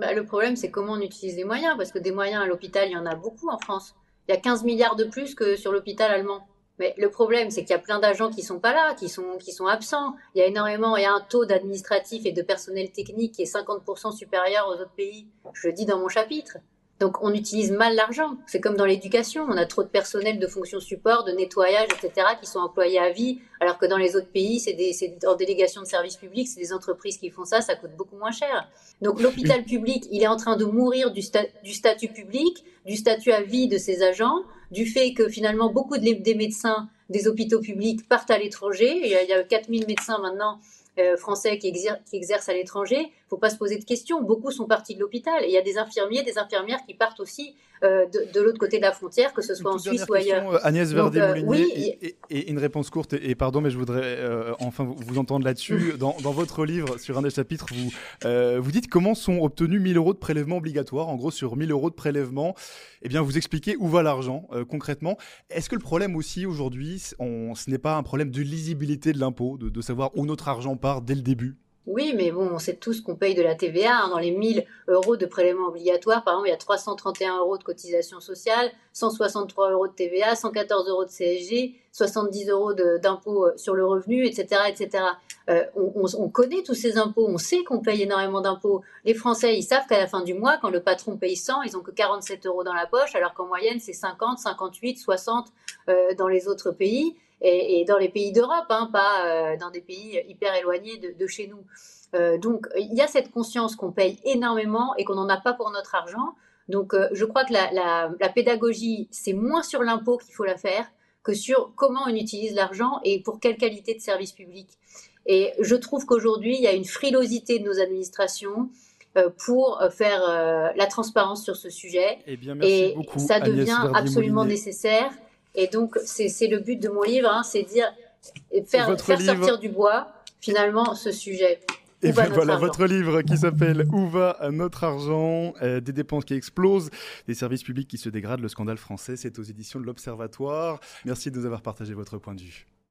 Bah, le problème, c'est comment on utilise les moyens, parce que des moyens à l'hôpital, il y en a beaucoup en France. Il y a 15 milliards de plus que sur l'hôpital allemand. Mais le problème, c'est qu'il y a plein d'agents qui sont pas là, qui sont, qui sont absents. Il y a énormément, il y a un taux d'administratif et de personnel technique qui est 50% supérieur aux autres pays. Je le dis dans mon chapitre. Donc on utilise mal l'argent. C'est comme dans l'éducation, on a trop de personnel de fonction support, de nettoyage, etc., qui sont employés à vie, alors que dans les autres pays, c'est des, en délégation de services publics, c'est des entreprises qui font ça, ça coûte beaucoup moins cher. Donc l'hôpital public, il est en train de mourir du, statut public, du statut à vie de ses agents, du fait que finalement beaucoup des médecins des hôpitaux publics partent à l'étranger. Il y a 4000 médecins maintenant euh, français qui, exercent à l'étranger, faut pas se poser de questions. Beaucoup sont partis de l'hôpital. Et il y a des infirmiers, des infirmières qui partent aussi euh, de, l'autre côté de la frontière, que ce soit en Suisse ou ailleurs. Euh, Agnès Verdet-Moulinier, et, une réponse courte, et, pardon, mais je voudrais enfin vous, entendre là-dessus. (laughs) dans, votre livre, sur un des chapitres, vous, vous dites comment sont obtenus 1000 euros de prélèvement obligatoire. En gros, sur 1000 euros de prélèvement, eh bien, vous expliquez où va l'argent concrètement. Est-ce que le problème aussi aujourd'hui, ce n'est pas un problème de lisibilité de l'impôt, de, de savoir où notre argent part dès le début? Oui, mais bon, on sait tous qu'on paye de la TVA. Hein. Dans les 1000 euros de prélèvement obligatoire, par exemple, il y a 331 euros de cotisation sociale, 163 euros de TVA, 114 euros de CSG, 70 euros d'impôts euh, sur le revenu, etc. etc. Euh, on, connaît tous ces impôts, on sait qu'on paye énormément d'impôts. Les Français, ils savent qu'à la fin du mois, quand le patron paye 100, ils ont que 47 euros dans la poche, alors qu'en moyenne, c'est 50, 58, 60 dans les autres pays et, dans les pays d'Europe, hein, pas euh, dans des pays hyper éloignés de, chez nous. Euh, donc il y a cette conscience qu'on paye énormément et qu'on n'en a pas pour notre argent. Donc euh, je crois que la, pédagogie, c'est moins sur l'impôt qu'il faut la faire que sur comment on utilise l'argent et pour quelle qualité de service public. Et je trouve qu'aujourd'hui, il y a une frilosité de nos administrations pour faire la transparence sur ce sujet. Eh bien, et ça devient absolument nécessaire. Et donc, c'est le but de mon livre, hein, c'est dire, faire, faire sortir du bois, finalement, ce sujet. Et bien voilà votre livre qui s'appelle Où va notre argent? Euh, Des dépenses qui explosent, des services publics qui se dégradent, le scandale français, c'est aux éditions de l'Observatoire. Merci de nous avoir partagé votre point de vue.